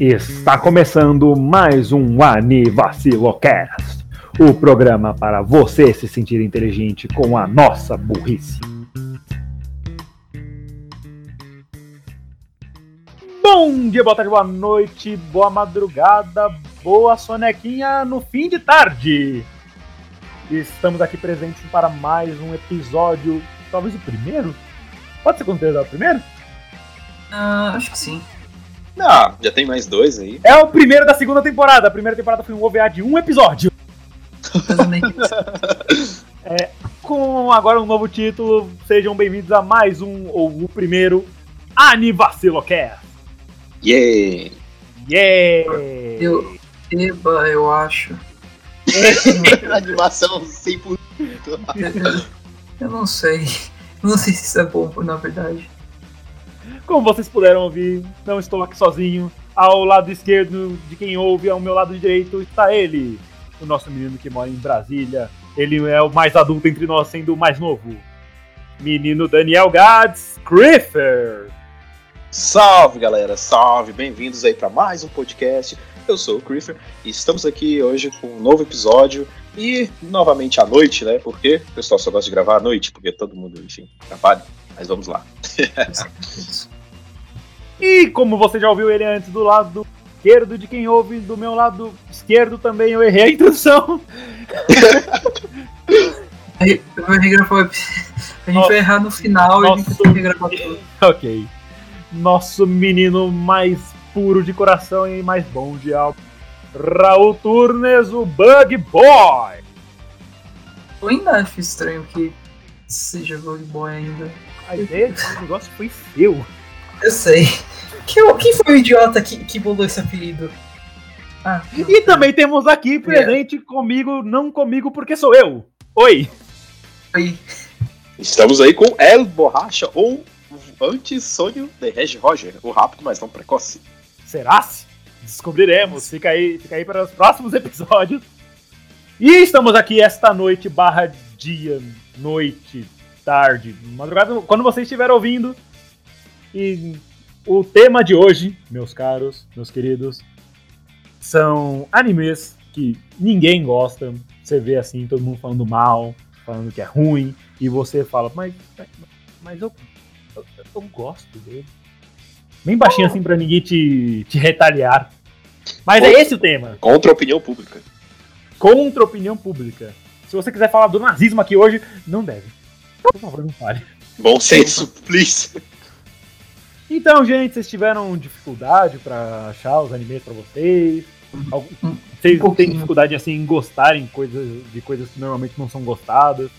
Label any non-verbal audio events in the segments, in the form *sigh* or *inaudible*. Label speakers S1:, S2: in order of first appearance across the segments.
S1: Está começando mais um Anivacilocast, o programa para você se sentir inteligente com a nossa burrice. Bom dia, boa tarde, boa noite, boa madrugada, boa sonequinha no fim de tarde. Estamos aqui presentes para mais um episódio, talvez o primeiro? Pode ser considerado o primeiro?
S2: Ah, acho que sim.
S3: Ah, já tem mais dois aí.
S1: É o primeiro da segunda temporada. A primeira temporada foi um OVA de um episódio. *laughs* é, com agora um novo título, sejam bem-vindos a mais um, ou o primeiro, Anivacilocast.
S3: Yeah!
S1: Yeah!
S2: Eu, eba, eu acho. *laughs*
S3: Animação 100%.
S2: Eu não sei. Eu não sei se isso é bom, na verdade.
S1: Como vocês puderam ouvir, não estou aqui sozinho. Ao lado esquerdo de quem ouve, ao meu lado direito, está ele, o nosso menino que mora em Brasília. Ele é o mais adulto entre nós, sendo o mais novo. Menino Daniel Gads Griffer.
S3: Salve galera, salve, bem-vindos aí para mais um podcast. Eu sou o Griffer e estamos aqui hoje com um novo episódio e novamente à noite, né? Porque o pessoal só gosta de gravar à noite, porque todo mundo, enfim, trabalha. Mas vamos lá. *laughs*
S1: e como você já ouviu ele antes do lado esquerdo de quem ouve, do meu lado esquerdo também eu errei a introdução. *laughs*
S2: Regravar. A gente vai errar no final e a gente vai regravar *laughs* tudo.
S1: ok. Nosso menino mais puro de coração e mais bom de alma. Raul Turnes, o Bug Boy.
S2: Eu ainda acho estranho que seja Bug Boy ainda.
S1: A ideia desse negócio foi seu.
S2: Eu sei. Quem, quem foi o idiota que, que bolou esse apelido? Ah.
S1: E também temos aqui presente comigo, não comigo porque sou eu. Oi.
S2: Foi.
S3: Estamos aí com El Borracha ou Anti-Sônio de Reg Roger, o rápido, mas não precoce.
S1: Será? -se? Descobriremos. Fica aí, fica aí para os próximos episódios. E estamos aqui esta noite, barra dia, noite, tarde, madrugada, quando você estiver ouvindo. E o tema de hoje, meus caros, meus queridos, são animes que ninguém gosta. Você vê assim, todo mundo falando mal, falando que é ruim, e você fala, mas, mas eu, eu, eu gosto dele. Bem baixinho assim pra ninguém te, te retaliar. Mas é esse o tema.
S3: Contra a opinião pública.
S1: Contra a opinião pública. Se você quiser falar do nazismo aqui hoje, não deve. Por favor, não fale.
S3: Bom senso, please.
S1: Então, gente, vocês tiveram dificuldade pra achar os animes pra vocês? Algum- Vocês
S2: Um
S1: têm dificuldade assim em gostarem coisas, de coisas que normalmente não são gostadas?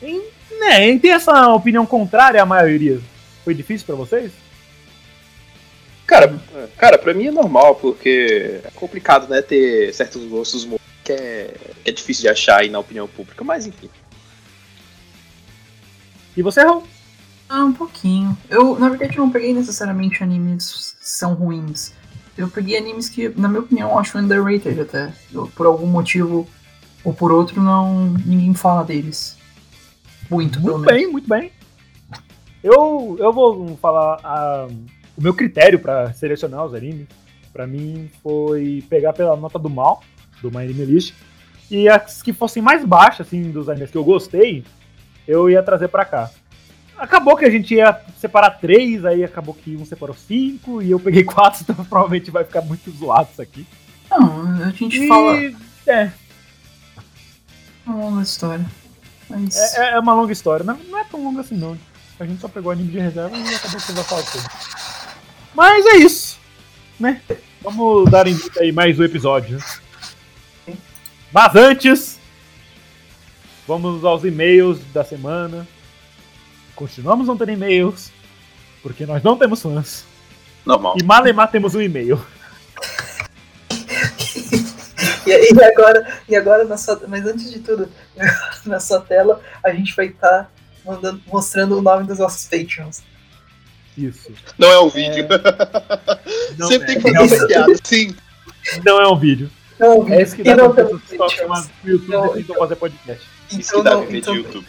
S1: Em, né, em ter essa opinião contrária à maioria. Foi difícil pra vocês?
S3: Cara, cara, pra mim é normal, porque é complicado, né, ter certos gostos que é, que é difícil de achar aí na opinião pública, mas enfim.
S1: E você, Raul?
S2: Ah, um pouquinho. Eu, na verdade, não peguei necessariamente animes que são ruins. Eu peguei animes que, na minha opinião, acho underrated até. Eu, por algum motivo ou por outro, não ninguém fala deles. Muito,
S1: Muito
S2: menos.
S1: bem, muito bem. Eu, eu vou falar ah, o meu critério pra selecionar os animes. Pra mim foi pegar pela nota do mal, do My Anime List, e as que fossem mais baixas, assim, dos animes que eu gostei, eu ia trazer pra cá. Acabou que a gente ia separar três, aí acabou que um separou cinco, e eu peguei *laughs* quatro, então provavelmente vai ficar muito zoado isso aqui.
S2: Não, a gente
S1: E,
S2: fala
S1: é,
S2: uma longa história. Mas.
S1: É, é uma longa história. Não, não é tão longa assim, não. A gente só pegou anime de reserva e acabou que vai falar tudo. Mas é isso, né? Vamos dar início aí mais um episódio. Mas antes, vamos aos e-mails da semana. Continuamos não tendo e-mails, porque nós não temos fãs.
S3: Normal.
S1: E malemar temos um e-mail. *laughs*
S2: E, e agora, e agora na sua, mas antes de tudo, *laughs* na sua tela a gente vai estar mostrando o nome dos nossos Patreons.
S1: Isso.
S3: Não é um vídeo. *laughs*
S1: Não,
S3: Sempre
S1: é,
S3: tem que fazer essa piada. Sim.
S1: não é um vídeo.
S2: Não,
S1: É isso que dá pra ficam no YouTube e tentam fazer podcast.
S3: Isso
S2: Então,
S3: que dá
S2: não, então,
S3: YouTube.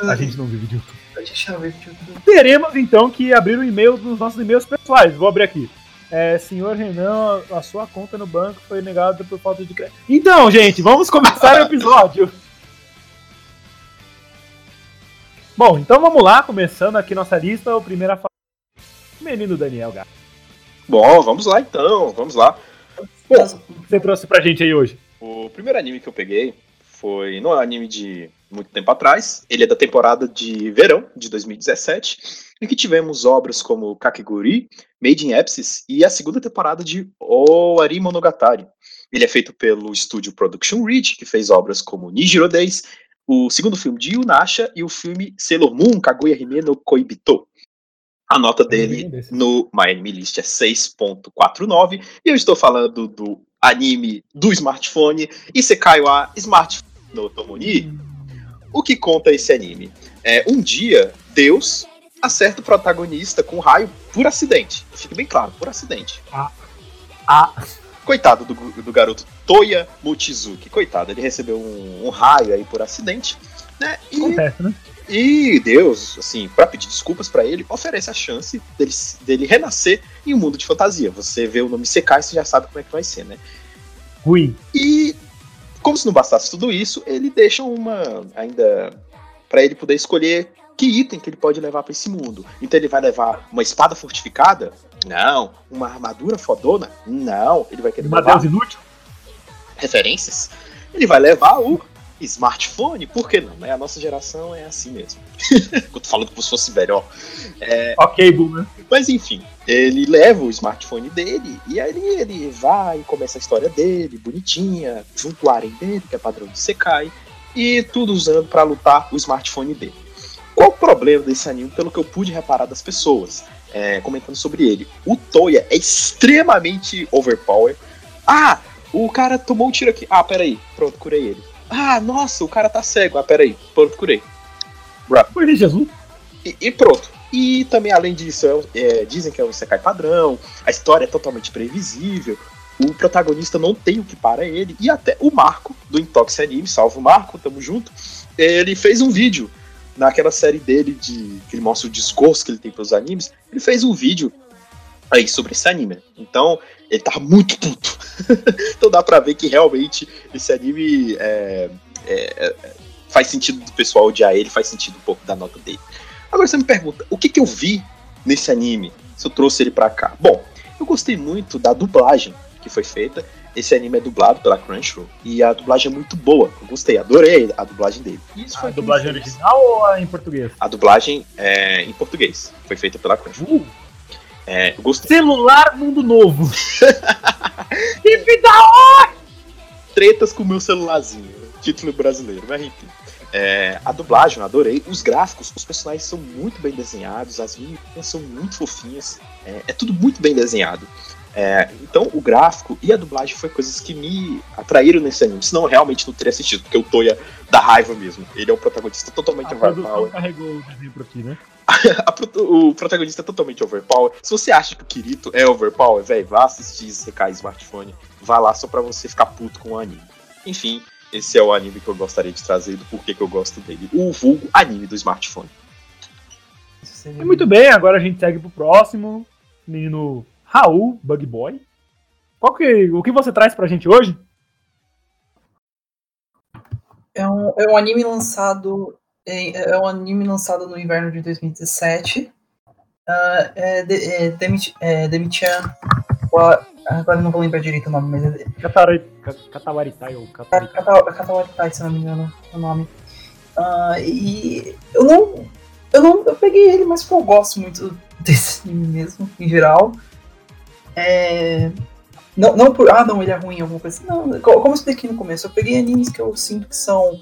S1: A gente não vive de YouTube.
S2: a gente não vive de YouTube.
S1: teremos então que abrir o e-mail dos nossos e-mails pessoais. Vou abrir aqui. É, senhor Renan, a sua conta no banco foi negada por falta de crédito. Então, gente, vamos começar o *laughs* episódio. Bom, então vamos lá, começando aqui nossa lista, o primeiro a falar. Menino Daniel, gato.
S3: Bom, vamos lá então, vamos lá.
S1: Bom, o que você trouxe pra gente aí hoje?
S3: O primeiro anime que eu peguei foi no anime de muito tempo atrás. Ele é da temporada de verão de 2017, em que tivemos obras como Kakeguri, Made in Epsis e a segunda temporada de Oari Monogatari. Ele é feito pelo estúdio Production Ridge, que fez obras como Nijiro Days, o segundo filme de Yunasha e o filme Sailor Moon Kaguya Hime no Koibito. A nota dele no My Anime List é 6.49 e eu estou falando do anime do smartphone Isekai wa Smartphone no Tomoni. O que conta esse anime? É, um dia, Deus acerta o protagonista com um raio por acidente. Fique bem claro, por acidente.
S1: Ah. Ah.
S3: Coitado do, do garoto Toya Mochizuki. Coitado, ele recebeu um, um raio aí por acidente. Né?
S1: E, Acontece, né?
S3: E Deus, assim, para pedir desculpas para ele, oferece a chance dele, dele renascer em um mundo de fantasia. Você vê o nome Sekai, você já sabe como é que vai ser, né?
S1: Ruim.
S3: E como se não bastasse tudo isso, ele deixa uma ainda para ele poder escolher que item que ele pode levar para esse mundo. Então ele vai levar uma espada fortificada? Não. Uma armadura fodona? Não. Ele vai querer
S1: uma levar inútil?
S3: referências. Ele vai levar o smartphone, por que não? Né? A nossa geração é assim mesmo. *laughs* eu tô falando como se fosse melhor. É...
S1: Ok, boomer.
S3: Mas enfim, ele leva o smartphone dele e aí ele, vai e começa a história dele, bonitinha, junto ao Aren dele, que é padrão de Sekai, e tudo usando para lutar o smartphone dele. Qual o problema desse anime, pelo que eu pude reparar das pessoas, é, comentando sobre ele? O Toya é extremamente overpower. Ah, o cara tomou um tiro aqui. Ah, peraí, pronto, curei ele. Ah, nossa, o cara tá cego. Ah, peraí, pronto, curei.
S1: Foi Jesus.
S3: E, e, pronto. E também, além disso, é, é, dizem que é um Isekai padrão, a história é totalmente previsível, o protagonista não tem o que para ele, e até o Marco, do Intox Anime, salve o Marco, tamo junto, ele fez um vídeo naquela série dele de que ele mostra o discurso que ele tem para os animes, ele fez um vídeo aí sobre esse anime. Então, ele tá muito puto. *laughs* então dá pra ver que realmente esse anime é, é, é, faz sentido do pessoal odiar ele, faz sentido um pouco da nota dele. Agora você me pergunta, o que, que eu vi nesse anime se eu trouxe ele pra cá? Bom, eu gostei muito da dublagem que foi feita. Esse anime é dublado pela Crunchyroll e a dublagem é muito boa. Eu gostei, adorei a dublagem dele.
S1: a dublagem original ou a em português?
S3: A dublagem é em português. Foi feita pela Crunchyroll. Uh. É, gostei.
S1: Celular Mundo Novo. Hip da hora!
S3: Tretas com o meu celularzinho. Título brasileiro, mas enfim. É, a dublagem, eu adorei. Os gráficos, os personagens são muito bem desenhados, as meninas são muito fofinhas. É, é tudo muito bem desenhado. É, então, o gráfico e a dublagem foi coisas que me atraíram nesse anime. Senão, eu realmente não teria assistido, porque o Toya dá raiva mesmo. Ele é um protagonista totalmente
S1: a overpower. carregou o exemplo aqui, né? *laughs*
S3: o protagonista é totalmente overpower. Se você acha que o Kirito é overpower, velho, vá assistir CK Smartphone. Vá lá só pra você ficar puto com o anime. Enfim, esse é o anime que eu gostaria de trazer do porquê que eu gosto dele. O vulgo anime do smartphone.
S1: Muito bem, agora a gente segue pro próximo. Menino Raul, Bug Boy. Qual que, o que você traz pra gente hoje?
S2: É um, é um anime lançado é, é um anime lançado no inverno de 2017. Uh, ah, é, de, é, Demit, é Demitian. Agora não vou lembrar direito o nome, mas é.
S1: Katawaritai ou
S2: Katawaritai, se não me engano o nome. Uh, e eu não, eu não. Eu peguei ele, mas eu gosto muito *laughs* desse anime mesmo, em geral. É, não, não por. Ah, não, ele é ruim, alguma coisa assim. Não, como eu expliquei no começo, eu peguei animes que eu sinto que são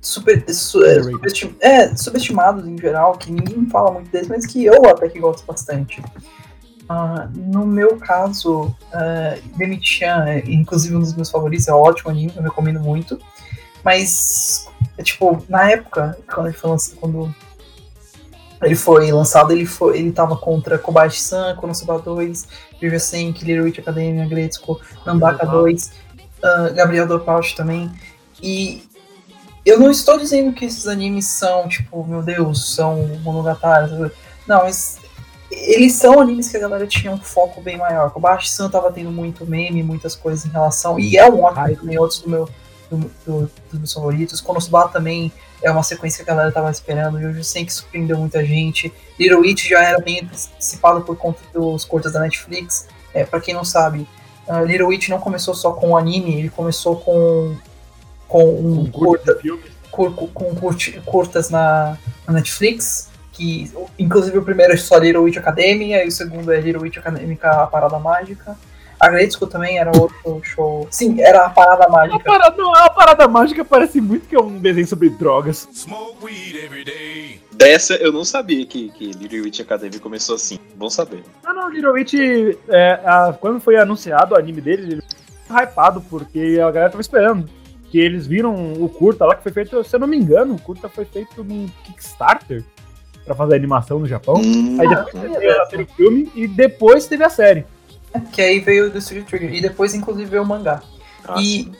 S2: super, su, é, subestim, é, subestimados em geral, que ninguém fala muito deles, mas que eu até que gosto bastante. Uh, no meu caso, uh, Demitian é inclusive um dos meus favoritos, é um ótimo anime, eu recomendo muito. Mas, é, tipo, na época, quando ele foi lançado, quando ele foi lançado, ele, foi, ele tava contra Kobayashi-san, Konosuba 2, River Senki, Little Witch Academia, Gretzko, Nambaka 2, uh, ah, Gabriel Dopauch também. E eu não estou dizendo que esses animes são, tipo, meu Deus, são monogatari. Não, mas eles são animes que a galera tinha um foco bem maior. O Bashi-san tava tendo muito meme, muitas coisas em relação. E é um ótimo também, outros do meu, do, do, dos meus favoritos. Konosuba também é uma sequência que a galera tava esperando. E eu sei que surpreendeu muita gente. Little Witch já era bem antecipado por conta dos curtas da Netflix. É, para quem não sabe, uh, Little Witch não começou só com o anime, ele começou com, com um curta, cur, com curtas na, na Netflix que inclusive o primeiro é só Little Witch Academia, e o segundo é Little Witch Acadêmica A Parada Mágica. A Gretzko também era outro show. Sim, era a Parada Mágica. A
S1: parada, a parada Mágica parece muito que é um desenho sobre drogas.
S3: Dessa eu não sabia que, que Little Witch Academy começou assim. Bom saber.
S1: Não, não, Little Witch, é, a, quando foi anunciado o anime dele, ele foi hypado, porque a galera tava esperando. Que eles viram o curta lá que foi feito, se eu não me engano, o curta foi feito num Kickstarter para fazer animação no Japão. Hum, aí depois ah, teve o filme e depois teve a série.
S2: Que aí veio do Studio Trigger. E depois, inclusive, veio o mangá. Ah, e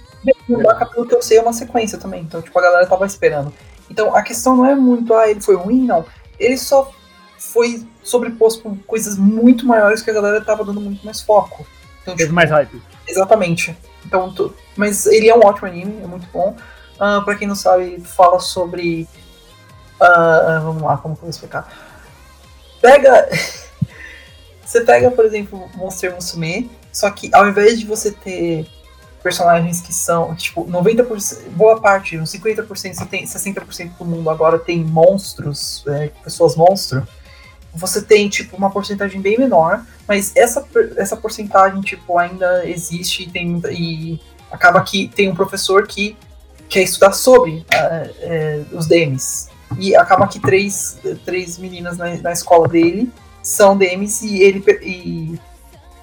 S2: o mangá, pelo que eu sei, é uma sequência também. Então, tipo, a galera tava esperando. Então, a questão não é muito, ah, ele foi ruim, não. Ele só foi sobreposto por coisas muito maiores que a galera tava dando muito mais foco.
S1: Então, Teve tipo, mais hype.
S2: Exatamente. Então, mas ele é um ótimo anime, é muito bom. Uh, pra quem não sabe, fala sobre Uh, vamos lá, como que eu vou explicar? Pega. *laughs* você pega, por exemplo, Monster Musume, só que ao invés de você ter personagens que são, tipo, 90%, boa parte, uns 50%, 60% do mundo agora tem monstros, é, pessoas monstro, você tem, tipo, uma porcentagem bem menor, mas essa, essa porcentagem, tipo, ainda existe e, tem, e acaba que tem um professor que quer estudar sobre uh, uh, os DMs, e acaba que três, três meninas na, na escola dele são DMs e ele, e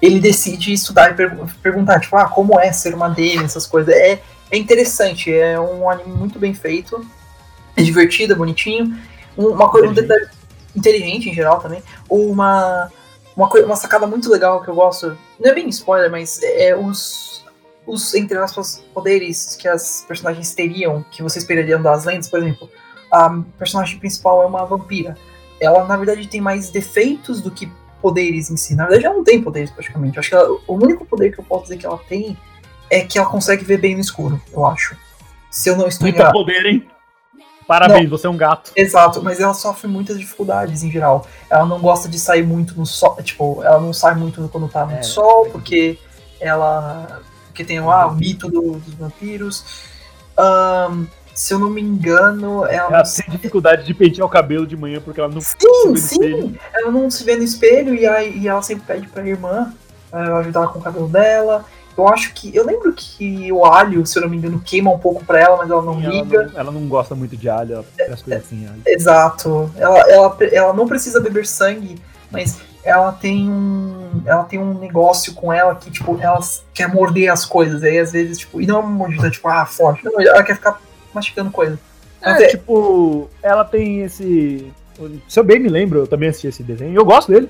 S2: ele decide estudar e per perguntar, tipo, ah, como é ser uma DM, essas coisas. É, é interessante, é um anime muito bem feito, é divertido, é bonitinho. Uma coisa, um detalhe inteligente em geral também. Uma, uma, coisa, uma sacada muito legal que eu gosto, não é bem spoiler, mas é os, os, entre aspas, poderes que as personagens teriam, que você esperaria das lendas, por exemplo a personagem principal é uma vampira. Ela, na verdade, tem mais defeitos do que poderes em si. Na verdade, ela não tem poderes, praticamente. Acho que ela, o único poder que eu posso dizer que ela tem é que ela consegue ver bem no escuro, eu acho. Se eu não estou
S1: Muito poder, hein? Parabéns, não, você é um gato.
S2: Exato, mas ela sofre muitas dificuldades em geral. Ela não gosta de sair muito no sol, tipo, ela não sai muito quando tá no é, sol, é porque ela. Porque tem lá o mito do, dos vampiros. Um, se eu não me engano, ela,
S1: ela tem dificuldade de pentear o cabelo de manhã porque ela não
S2: sim, se vê no sim. espelho. Ela não se vê no espelho e, aí, e ela sempre pede pra irmã uh, ajudar ela com o cabelo dela. Eu acho que. Eu lembro que o alho, se eu não me engano, queima um pouco pra ela, mas ela não liga.
S1: Ela não, ela não, gosta muito de alho, ela é, as coisas assim. Alho.
S2: Exato. Ela, ela, ela não precisa beber sangue, mas ela tem um. Ela tem um negócio com ela que, tipo, ela quer morder as coisas. Aí às vezes, tipo, e não é uma mordida, tipo, ah, forte. Não, ela quer ficar mastigando coisa.
S1: É, é, tipo, ela tem esse. Se eu bem me lembro, eu também assisti esse desenho. Eu gosto dele.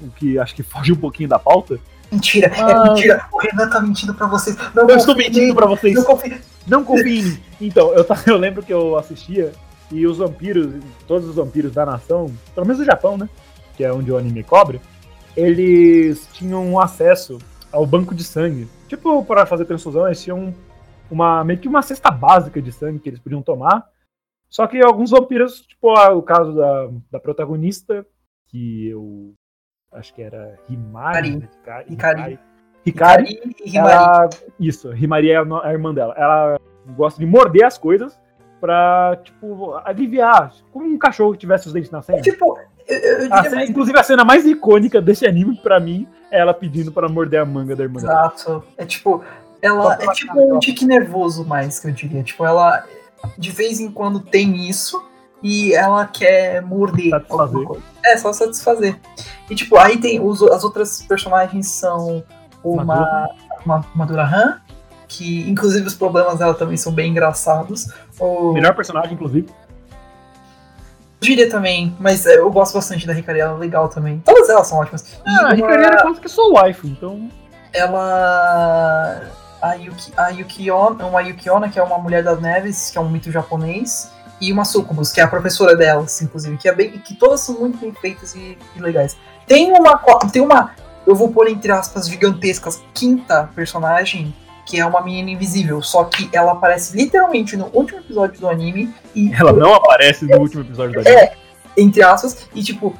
S1: O que acho que foge um pouquinho da pauta.
S2: Mentira, é ah, mentira. O Renan tá mentindo pra vocês. Não
S1: eu estou mentindo pra vocês. Não confie. Não. Então, eu, eu lembro que eu assistia e os vampiros, todos os vampiros da nação, pelo menos do Japão, né? Que é onde o anime cobre, eles tinham acesso ao banco de sangue. Tipo, para fazer transfusão, eles tinham uma meio que uma cesta básica de sangue que eles podiam tomar. Só que alguns vampiros, tipo o caso da, da protagonista, que eu acho que era Himari.
S2: Hikari.
S1: Hikari. Ela, isso, Himari é a irmã dela. Ela gosta de morder as coisas pra, tipo, aliviar. Como um cachorro que tivesse os dentes na.
S2: É, tipo, eu, eu
S1: a cena, inclusive, a cena mais icônica desse anime, pra mim, é ela pedindo pra morder a manga da irmã
S2: Exato. dela. É tipo, ela é tipo um tique nervoso mais, que eu diria. Tipo, ela de vez em quando tem isso e ela quer morder
S1: satisfazer. coisa.
S2: É, só satisfazer. E tipo, aí tem os, as outras personagens são uma uma, uma Durahan, que inclusive os problemas dela também são bem engraçados. O...
S1: Melhor personagem, inclusive.
S2: Eu diria também, mas é, eu gosto bastante da Ricaria, ela é legal também. Todas elas são ótimas.
S1: Ah, a Ricaria era quase que sou wife, então.
S2: Ela a, Yuki, a Yukiona, uma Yukiona, que é uma mulher das neves, que é um mito japonês, e uma Sucubus, que é a professora delas, inclusive, que é bem. que todas são muito bem feitas e, e legais. Tem uma. Tem uma. Eu vou pôr entre aspas gigantescas, quinta personagem, que é uma menina invisível, só que ela aparece literalmente no último episódio do anime e.
S1: Ela não aparece no último episódio do anime.
S2: É, entre aspas, e tipo,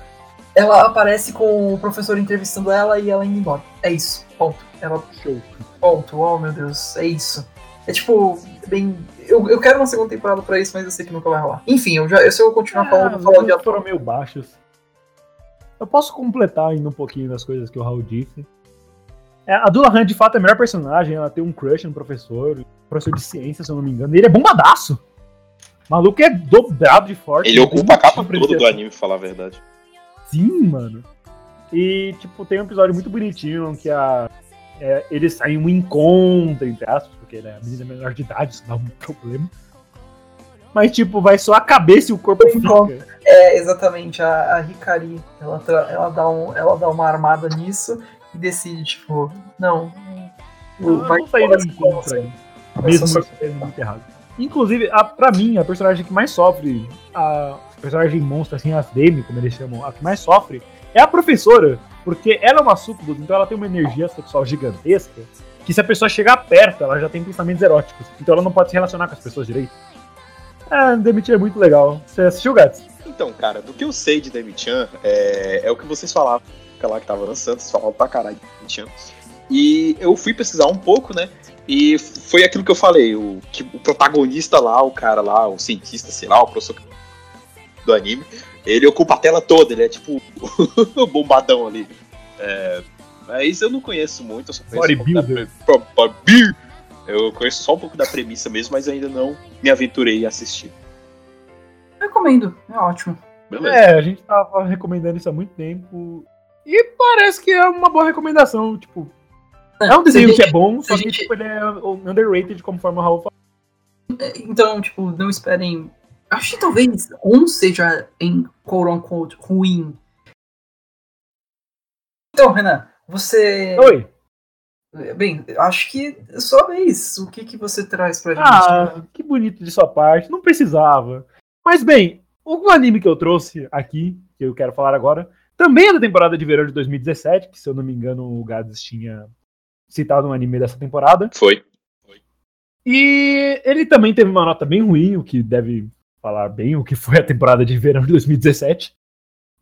S2: ela aparece com o professor entrevistando ela e ela indo embora. É isso, ponto. Ela.
S1: Show.
S2: Ponto, oh meu Deus, é isso. É tipo, bem. Eu, eu quero uma segunda temporada pra isso, mas eu sei que nunca vai rolar. Enfim, eu já, eu, se eu continuar falando,
S1: Ah,
S2: vou falar de
S1: os foram meio baixos. Eu posso completar ainda um pouquinho das coisas que o Raul disse. É, a Dula Han, de fato, é a melhor personagem. Ela tem um crush no professor, professor de ciência, se eu não me engano. E ele é bombadaço. O maluco é dobrado de forte.
S3: Ele ocupa a capa toda do anime, pra falar a verdade.
S1: Sim, mano. E, tipo, tem um episódio muito bonitinho que a. É, eles saem um encontro, entre aspas, porque né, a menina é menor de idade, isso dá um problema. Mas, tipo, vai só a cabeça e o corpo fica.
S2: É, exatamente, a, a Hikari, ela, ela, dá um, ela dá uma armada nisso e decide, tipo, não.
S1: Eu
S2: vai
S1: sair do encontro aí. Mesmo muito errado. Inclusive, a, pra mim, a personagem que mais sofre, a personagem monstro, assim, as Demi, como eles chamam, a que mais sofre, é a professora. Porque ela é uma sucubus, então ela tem uma energia sexual gigantesca, que se a pessoa chegar perto, ela já tem pensamentos eróticos. Então ela não pode se relacionar com as pessoas direito. É, Demitir é muito legal. Você assistiu, Gats?
S3: Então, cara, do que eu sei de Demi-chan, é, é o que vocês falavam, lá que tava lançando, vocês falavam pra caralho de Demi-chan. E eu fui pesquisar um pouco, né? E foi aquilo que eu falei, o, que o protagonista lá, o cara lá, o cientista, sei lá, o professor do anime, ele ocupa a tela toda, ele é tipo *laughs* bombadão ali. É, mas eu não conheço muito, eu só conheço um pouco da
S1: Bodybuilder.
S3: bodybuilder. Eu conheço só um pouco da premissa mesmo, mas ainda não me aventurei a assistir.
S2: Recomendo, é ótimo.
S3: Beleza.
S1: É, a gente tava recomendando isso há muito tempo. E parece que é uma boa recomendação. Tipo, é um desenho
S2: Se
S1: que é bom, só
S2: a
S1: que
S2: gente-
S1: tipo, ele é underrated, conforme o Raul falou.
S2: Então, tipo, não esperem. Acho que talvez um seja em quote unquote ruim. Então, Renan, você.
S1: Oi!
S2: Bem, acho que é sua vez. O que, que você traz pra gente?
S1: Ah, que bonito de sua parte, não precisava. Mas bem, o anime que eu trouxe aqui, que eu quero falar agora, também é da temporada de verão de 2017, que se eu não me engano o Gads tinha citado um anime dessa temporada.
S3: Foi.
S1: E ele também teve uma nota bem ruim, o que deve falar bem o que foi a temporada de verão de 2017.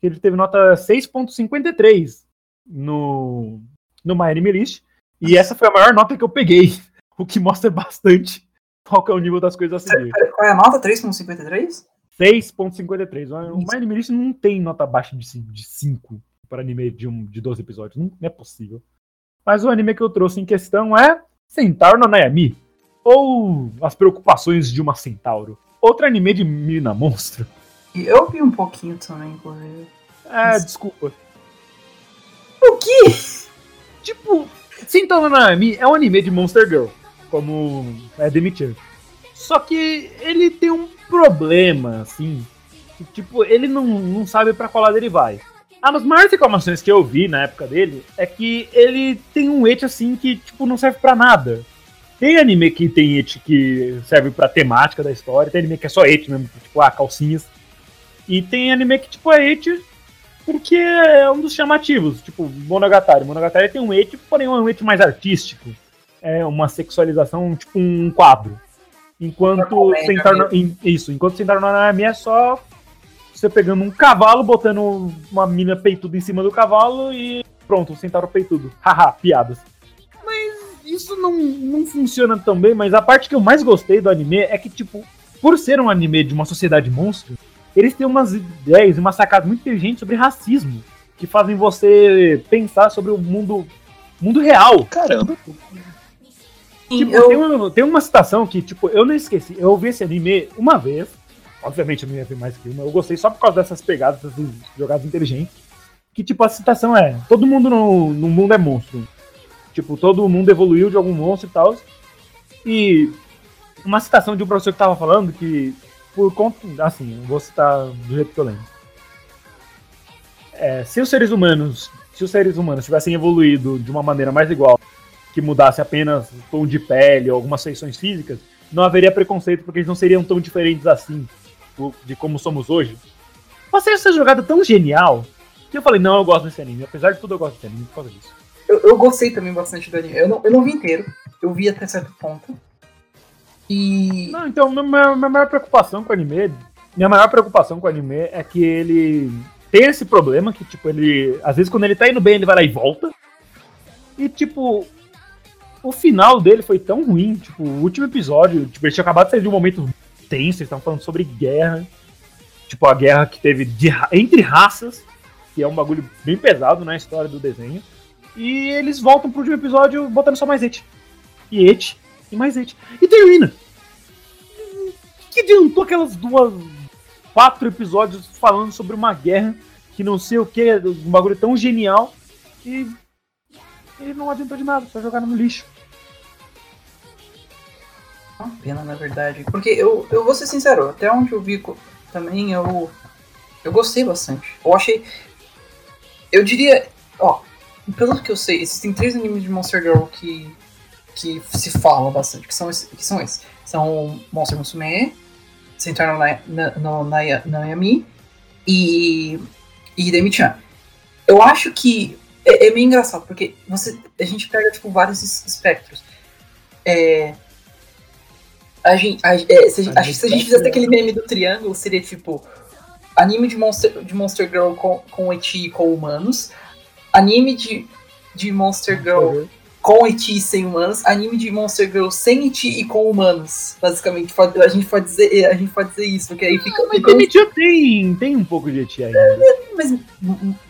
S1: Ele teve nota 6.53 no, no My Anime List. E essa foi a maior nota que eu peguei, *laughs* o que mostra bastante qual é o nível das coisas a seguir.
S2: Qual é a nota? 3.53?
S1: 6.53. O My Anime List não tem nota abaixo de 5, de 5 para anime de, um, de 12 episódios. Não, é possível. Mas o anime que eu trouxe em questão é Centauro no Nayami. Ou As Preocupações de uma Centauro. Outro anime de menina monstro.
S2: Eu vi um pouquinho também, inclusive.
S1: É, desculpa.
S2: O quê?
S1: Tipo, no Nayami é um anime de Monster Girl. Como é Demi-chan. Só que ele tem um problema, assim. Que, tipo, ele não, não sabe pra qual lado ele vai. Ah, as maiores reclamações que eu vi na época dele é que ele tem um et assim que, tipo, não serve pra nada. Tem anime que tem et que serve pra temática da história, tem anime que é só et mesmo, tipo, ah, calcinhas. E tem anime que, tipo, é et porque é um dos chamativos, tipo, Monogatari. Monogatari tem um et, porém é um et mais artístico. É uma sexualização, tipo, um quadro. Enquanto sentar no, isso, enquanto sentar no anime é só você pegando um cavalo, botando uma mina peituda em cima do cavalo e pronto, sentar o peitudo. *laughs* Haha, piadas. Mas isso não, não funciona tão bem, mas a parte que eu mais gostei do anime é que, tipo, por ser um anime de uma sociedade monstro, eles têm umas ideias e umas sacadas muito inteligentes sobre racismo, que fazem você pensar sobre o mundo, mundo real.
S3: Caramba.
S1: Tipo,
S2: eu,
S1: tem, uma, tem uma citação que, tipo, eu não esqueci. Eu ouvi esse anime uma vez. Obviamente eu não ia ver mais que uma. Eu gostei só por causa dessas pegadas, dessas jogadas inteligentes. Que, tipo, a citação é: todo mundo no, no mundo é monstro. Tipo, todo mundo evoluiu de algum monstro e tal. E uma citação de um professor que tava falando que, por conta. Assim, vou citar do jeito que eu lembro. É, se os seres humanos. Se os seres humanos tivessem evoluído de uma maneira mais igual que mudasse apenas o tom de pele ou algumas feições físicas, não haveria preconceito porque eles não seriam tão diferentes assim. de como somos hoje. Você essa jogada tão genial que eu falei, não, eu gosto desse anime. Apesar de tudo, eu gosto desse anime por causa disso.
S2: Eu, eu gostei também bastante do anime. Eu não, eu não vi inteiro, eu vi até certo ponto. E.
S1: Não, então, minha, minha, maior preocupação com o anime. Minha maior preocupação com o anime é que ele tem esse problema que, tipo, ele. Às vezes quando ele tá indo bem, ele vai lá e volta. E, tipo, o final dele foi tão ruim. Tipo, o último episódio, tipo, ele tinha acabado de sair de um momento tenso, eles estavam falando sobre guerra. Tipo, a guerra que teve de, entre raças, que é um bagulho bem pesado na história do desenho. E eles voltam pro último episódio botando só mais et. E et, e mais et. E termina. Que adiantou aquelas duas. Quatro episódios falando sobre uma guerra que não sei o que, um bagulho tão genial. E. E não adiantou de nada, só jogaram no lixo.
S2: Uma pena, na verdade. Porque eu, eu vou ser sincero, até onde eu vi também eu. Eu gostei bastante. Eu achei. Eu diria. Ó, pelo que eu sei, existem três animes de Monster Girl que. que se fala bastante, que são, esses, que são esses. São Monster Musume, Sentar no, na, no, na, Nayami e. e Demi-chan. Eu acho que é, é, meio engraçado, porque você, a gente pega tipo, vários espectros. É, a gente, a, é, se, a, a, se a gente fizesse aquele meme do triângulo, seria tipo anime de Monster, de Monster Girl com, com Eti e com humanos, anime de, de Monster Girl com Eti e sem humanos, anime de Monster Girl sem Eti e com humanos. Basicamente, a gente pode dizer, a gente pode dizer isso, porque aí fica.
S1: Mas fica... tem, tem um pouco de Eti ainda.
S2: É, *laughs* mas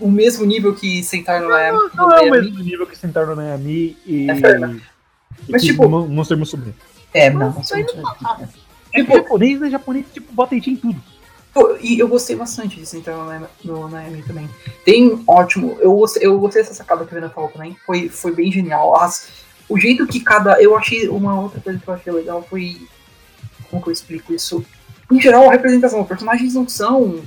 S2: o mesmo nível que sentar no
S1: Nayami. Não, não é o mesmo nível que sentar no Nayami e. É, e
S2: mas, tipo,
S1: Monster Musume.
S2: É, não, não, não.
S1: É tipo, japonês, né? Japonês, tipo, bota em tudo.
S2: E eu gostei bastante de entrar no, Naomi também. Tem ótimo. Eu gostei, eu gostei dessa sacada que a Vena falou também. Foi, foi bem genial. As, o jeito que cada. Eu achei. Uma outra coisa que eu achei legal foi. Como que eu explico isso? Em geral, a representação. Os personagens não são.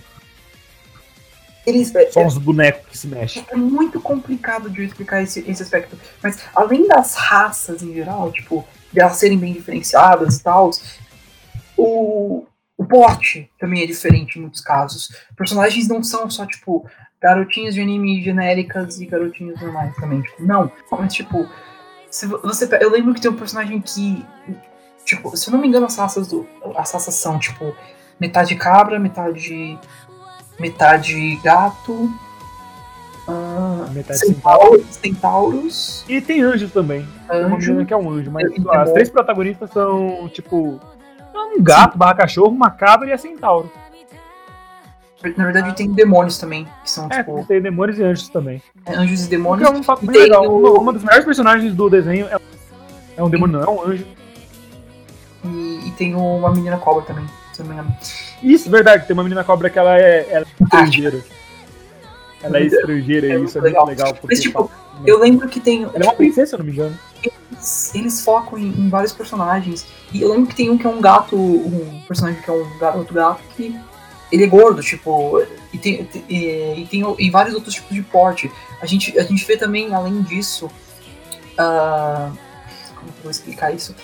S2: Eles,
S1: São é, os bonecos que se mexem.
S2: É muito complicado de explicar esse, esse aspecto. Mas além das raças em geral, tipo, de elas serem bem diferenciadas e tal, o, o porte também é diferente em muitos casos. Personagens não são só, tipo, garotinhas de anime genéricas e garotinhos normais também. Tipo, não. Mas, tipo, se você, eu lembro que tem um personagem que. Tipo, se eu não me engano, as raças, do, as raças são, tipo, metade cabra, metade. metade gato,
S1: Uh, Metade
S2: centauros, centauros.
S1: E tem anjos também. Anjo. Que é um anjo, mas as três protagonistas são, tipo, um gato, Sim. barra cachorro, uma cabra e a centauro.
S2: Na verdade tem demônios também, que são
S1: é,
S2: tipo.
S1: Tem demônios e anjos também.
S2: É, anjos e demônios.
S1: É um fato bem legal. Uma, das melhores personagens do desenho é, é um demônio, não, é um anjo.
S2: E, e tem uma menina cobra também, se não me engano.
S1: Isso, verdade, tem uma menina cobra que ela é, ela é estrangeira. Ela é *laughs* estrangeira é e isso é legal. muito legal. Porque,
S2: Mas, tipo, eu lembro que tem.
S1: Ela é uma princesa, se eu não me engano.
S2: Eles, eles focam em, em, vários personagens. E eu lembro que tem um que é um gato, um personagem que é um garoto gato que ele é gordo, tipo, e tem, e, e tem e vários outros tipos de porte. A gente, a gente vê também, além disso, uh, como eu vou explicar isso?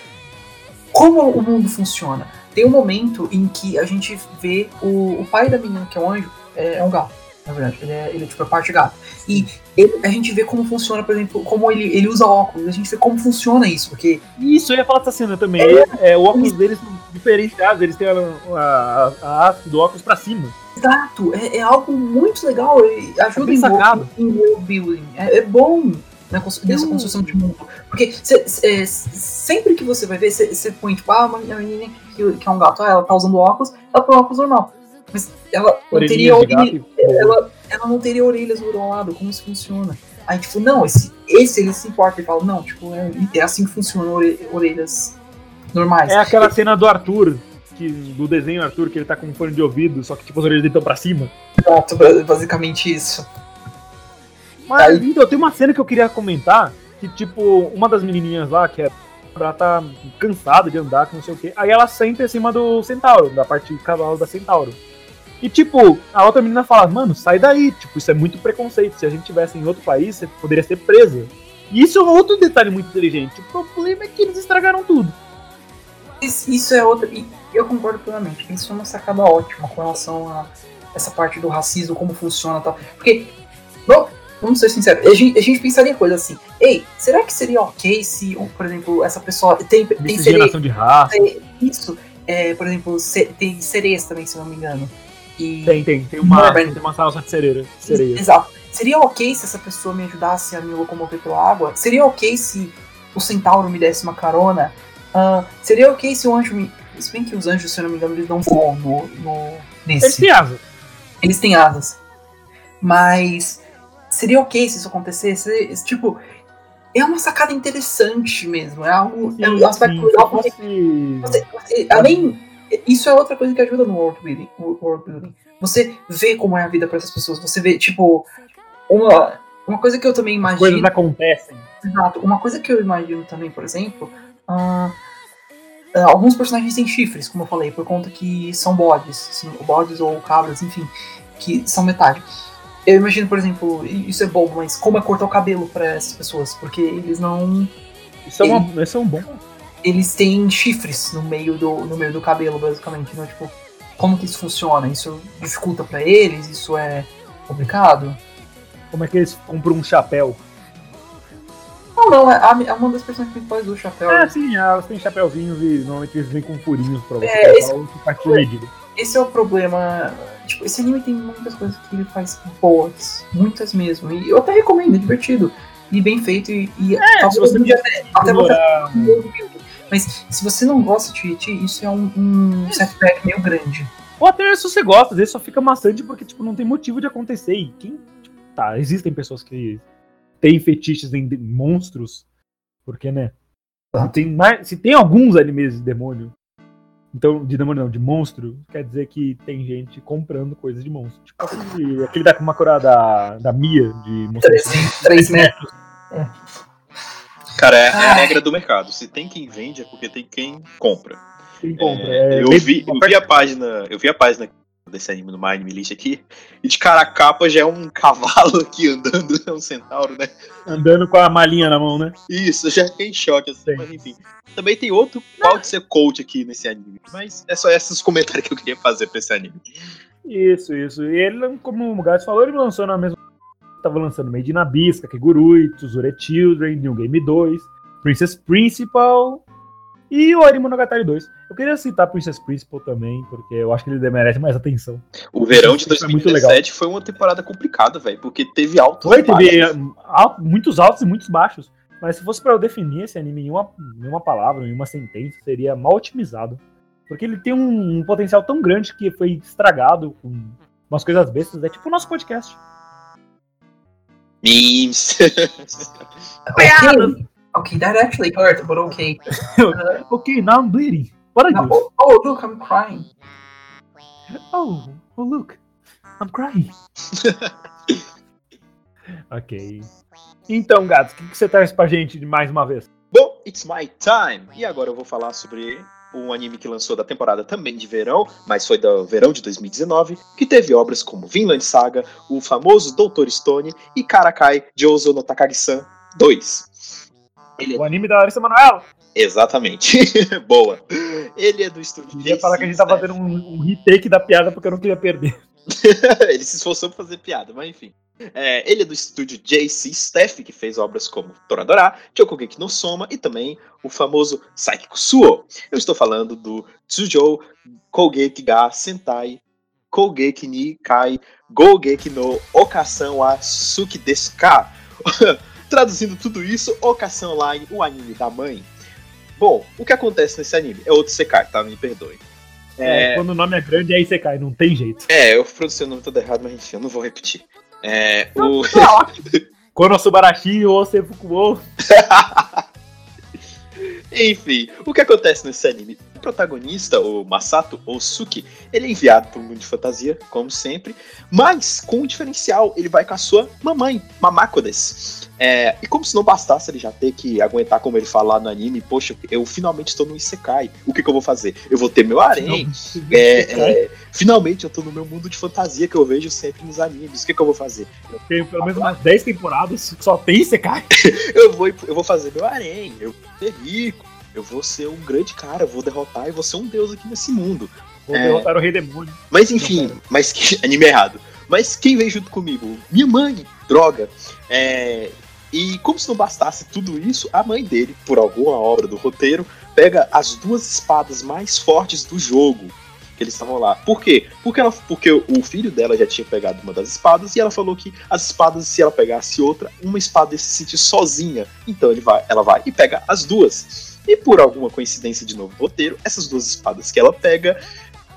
S2: Como o mundo funciona. Tem um momento em que a gente vê o, o pai da menina, que é um anjo, é, é um gato na verdade. Ele é, ele é tipo a parte gato. E ele, a gente vê como funciona, por exemplo, como ele, ele usa óculos, a gente vê como funciona isso, porque.
S1: Isso, eu ia falar dessa cena também. É, é, o óculos deles são diferenciados, eles têm a, a, a haste do óculos pra cima.
S2: Exato, é, é algo muito legal, ajuda é em, em world building. É, é bom na nessa construção de mundo. Porque cê, cê, sempre que você vai ver, você põe, tipo, ah, uma menina que, que é um gato, ela tá usando óculos, ela põe óculos normal. Mas ela não teria orelha, ela, ela não teria orelhas do outro lado, como isso funciona? Aí, tipo, não, esse, esse ele se importa e fala, não, tipo, é, é assim que funcionam orelhas normais.
S1: É aquela cena do Arthur, que, do desenho Arthur, que ele tá com um fone de ouvido, só que tipo as orelhas dele estão pra cima.
S2: Exato, basicamente isso.
S1: Mas Aí... então, tem uma cena que eu queria comentar, que tipo, uma das menininhas lá, que é ela tá cansada de andar, que não sei o que. Aí ela senta em cima do centauro, da parte de cavalo da centauro. E, tipo, a outra menina fala, mano, sai daí, tipo, isso é muito preconceito. Se a gente tivesse em outro país, você poderia ser presa. E isso é outro detalhe muito inteligente. O problema é que eles estragaram tudo.
S2: Isso é outra. E eu concordo plenamente. Isso é uma sacada ótima com relação a essa parte do racismo, como funciona e tal. Porque, bom, vamos ser sinceros, a gente, a gente pensaria coisa assim, ei, será que seria ok se, por exemplo, essa pessoa tem, tem
S1: de raça.
S2: Isso, é, por exemplo, tem sereias também, se não me engano.
S1: E tem, tem, tem uma, tem uma salsa de sereia, sereia.
S2: Exato. Seria ok se essa pessoa me ajudasse a me locomover pela água? Seria ok se o centauro me desse uma carona? Uh, seria ok se o anjo me. Se bem que os anjos, se eu não me engano, eles não voam no, no, nesse.
S1: Eles têm asas.
S2: Eles têm asas. Mas seria ok se isso acontecesse? Tipo, é uma sacada interessante mesmo. É algo. Sim, é um aspecto legal. Porque você, você, além. Isso é outra coisa que ajuda no world building, world building. Você vê como é a vida para essas pessoas. Você vê, tipo, uma, uma coisa que eu também imagino.
S1: Coisas acontecem.
S2: Exato. Uma coisa que eu imagino também, por exemplo. Uh, alguns personagens têm chifres, como eu falei, por conta que são bodes, bodes ou cabras, enfim, que são metade. Eu imagino, por exemplo, isso é bom, mas como é cortar o cabelo para essas pessoas? Porque eles não.
S1: Isso é, uma, isso é um bom.
S2: Eles têm chifres no meio do, no meio do cabelo, basicamente. Né? Tipo, como que isso funciona? Isso dificulta para eles? Isso é complicado?
S1: Como é que eles compram um chapéu?
S2: Não, não, é, é uma das personagens principais do chapéu.
S1: É, sim, elas têm chapéuzinhos e normalmente eles vêm com furinhos pra você. É, esse,
S2: esse é o problema. Tipo, esse anime tem muitas coisas que ele faz boas. Muitas mesmo. E eu até recomendo, é divertido. E bem feito. E, e
S1: é, se você até, até você
S2: Mas se você não gosta de It, isso é um, um setback meio grande.
S1: Ou até se você gosta, às vezes só fica maçante porque tipo, não tem motivo de acontecer. E quem. Tipo, tá, existem pessoas que tem fetiches em monstros, porque, né? Se tem, mais, se tem alguns animes de demônio, então, de demônio não, de monstro, quer dizer que tem gente comprando coisas de monstro. Tipo aquele, aquele da Kumakura da, da Mia, de monstro.
S2: 3 metros.
S3: É. Cara, é, é, a regra do mercado. Se tem quem vende, é porque tem quem compra.
S1: Quem compra. É,
S3: é eu, vi, eu vi a página. Eu vi a página desse anime no My Anime List aqui. E de cara a capa já é um *laughs* cavalo aqui andando, é um centauro, né?
S1: Andando com a malinha na mão, né?
S3: Isso, já fiquei em choque, assim, Sim. mas enfim. Também tem outro pode ser coach aqui nesse anime. Mas é só esses comentários que eu queria fazer pra esse anime.
S1: Isso, isso. E ele, como o Gats falou, ele lançou na mesma. Tava lançando Made in Abyss, Kakegurui, Tsuzure Children, New Game 2, Princess Principal e o Arimo Monogatari 2. Eu queria citar Princess Principal também, porque eu acho que ele merece mais atenção.
S3: O verão de 2017 foi, foi uma temporada complicada, velho, porque teve altos
S1: foi, teve eh, alto, muitos altos e muitos baixos. Mas se fosse para eu definir esse anime em uma, em uma palavra, em uma sentença, seria mal otimizado. Porque ele tem um, um potencial tão grande que foi estragado com umas coisas bestas. É tipo o nosso podcast.
S3: Memes. *laughs*
S2: Okay, that actually hurt, but okay.
S1: Uh, *laughs* okay, now I'm bleeding. What are you?
S2: Oh, oh, look, I'm crying.
S1: Oh, oh, look, I'm crying. *laughs* ok. Então, gato, o que, que você traz pra gente de mais uma vez?
S3: Bom, it's my time. E agora eu vou falar sobre um anime que lançou da temporada também de verão, mas foi do verão de 2019, que teve obras como Vinland Saga, o famoso Doutor Stone e Karakai Jouzo no Takagi-san 2.
S1: Ele... O anime da Larissa Manoela.
S3: Exatamente. *laughs* Boa. Ele é do estúdio.
S1: Eu ia falar que a gente tá fazendo um, um retake da piada porque eu não queria perder. *laughs*
S3: ele se esforçou pra fazer piada, mas enfim. É, ele é do estúdio JC Staff, que fez obras como Toradora, Chokugeki no Soma e também o famoso Psychic Suo. Eu estou falando do Tsujou Kogeki ga Sentai Kogeki ni Kai Gogeki no Okasan wa Suki desu ka. *laughs* Traduzindo tudo isso, Okasan Online, o anime da mãe. Bom, o que acontece nesse anime? É outro Sekai, tá? Me perdoe.
S1: É, é... Quando o nome é grande, aí Sekai, não tem jeito.
S3: É, eu pronunciei o nome todo errado, mas enfim, eu não vou repetir. É, o... *laughs*
S1: Konosubarashi ou Sefukuo.
S3: Enfim, o que acontece nesse anime? O protagonista, o Masato Osuki, ele é enviado para um mundo de fantasia, como sempre, mas com um diferencial, ele vai com a sua mamãe, Mamakodes. É, e como se não bastasse ele já ter que aguentar como ele fala no anime, poxa, eu finalmente estou no Isekai. O que, que eu vou fazer? Eu vou ter meu harém. É, é, finalmente eu estou no meu mundo de fantasia que eu vejo sempre nos animes. O que, que eu vou fazer?
S1: Eu tenho pelo menos umas 10 temporadas que só tem Isekai. *laughs*
S3: eu, vou, eu vou fazer meu harém, eu vou ser rico. Eu vou ser um grande cara, vou derrotar e vou ser um deus aqui nesse mundo.
S1: Vou é... derrotar o Rei Demônio.
S3: Mas enfim, mas que *laughs* anime errado. Mas quem veio junto comigo? Minha mãe, droga. É... E como se não bastasse tudo isso, a mãe dele, por alguma obra do roteiro, pega as duas espadas mais fortes do jogo que eles estavam lá. Por quê? Porque, ela, porque o filho dela já tinha pegado uma das espadas e ela falou que as espadas, se ela pegasse outra, uma espada ia se sentir sozinha. Então ele vai, ela vai e pega as duas. E por alguma coincidência de novo roteiro, essas duas espadas que ela pega,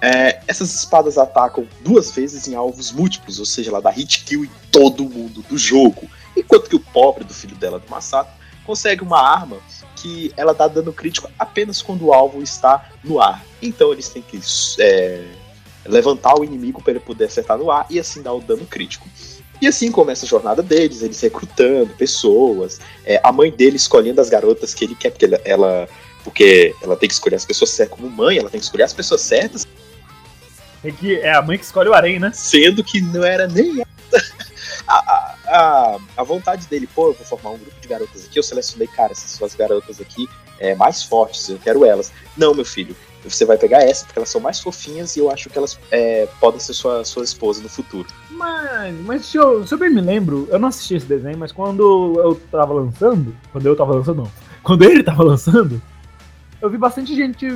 S3: é, essas espadas atacam duas vezes em alvos múltiplos, ou seja, ela dá hit kill em todo mundo do jogo. Enquanto que o pobre do filho dela, do Masato, consegue uma arma que ela dá dano crítico apenas quando o alvo está no ar. Então eles têm que é, levantar o inimigo para ele poder acertar no ar e assim dar o dano crítico. E assim começa a jornada deles, eles recrutando pessoas, é, a mãe dele escolhendo as garotas que ele quer, porque ela, ela, porque ela tem que escolher as pessoas certas como mãe, ela tem que escolher as pessoas certas.
S1: É, que, é a mãe que escolhe o harém, né?
S3: Sendo que não era nem *laughs* a, a, a, vontade dele, pô, eu vou formar um grupo de garotas aqui, eu selecionei, cara, essas suas garotas aqui é, mais fortes, eu quero elas. Não, meu filho, você vai pegar essa, porque elas são mais fofinhas e eu acho que elas é, podem ser sua, sua esposa no futuro.
S1: Mas, mas se eu, se eu bem me lembro, eu não assisti esse desenho, mas quando eu tava lançando, quando eu tava lançando, não, quando ele tava lançando, eu vi bastante gente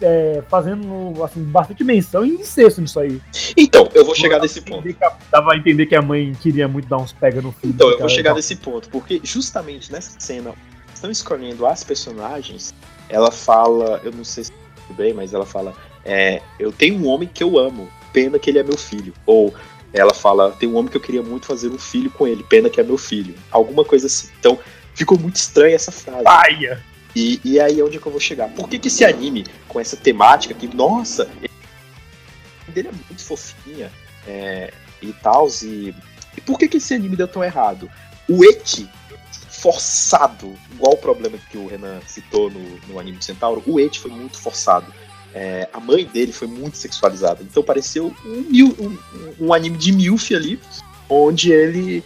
S1: é, fazendo assim, bastante menção em incesto nisso aí.
S3: Então, eu vou chegar nesse ponto.
S1: A, dava a entender que a mãe queria muito dar uns pega no filho.
S3: Então, eu vou chegar nesse ponto, porque justamente nessa cena, estão escolhendo as personagens, ela fala, eu não sei se bem, mas ela fala, é, eu tenho um homem que eu amo, pena que ele é meu filho. Ou ela fala, tem um homem que eu queria muito fazer um filho com ele, pena que é meu filho. Alguma coisa assim. Então, ficou muito estranha essa frase.
S1: Paia!
S3: E, e aí é onde é que eu vou chegar. Por que, que esse anime, com essa temática que, nossa, dele é muito fofinha é, e tal, e, e por que, que esse anime deu tão errado? O eti forçado, igual o problema que o Renan citou no, no anime do Centauro, o eti foi muito forçado. É, a mãe dele foi muito sexualizada. Então pareceu um, um, um anime de MILF ali, onde ele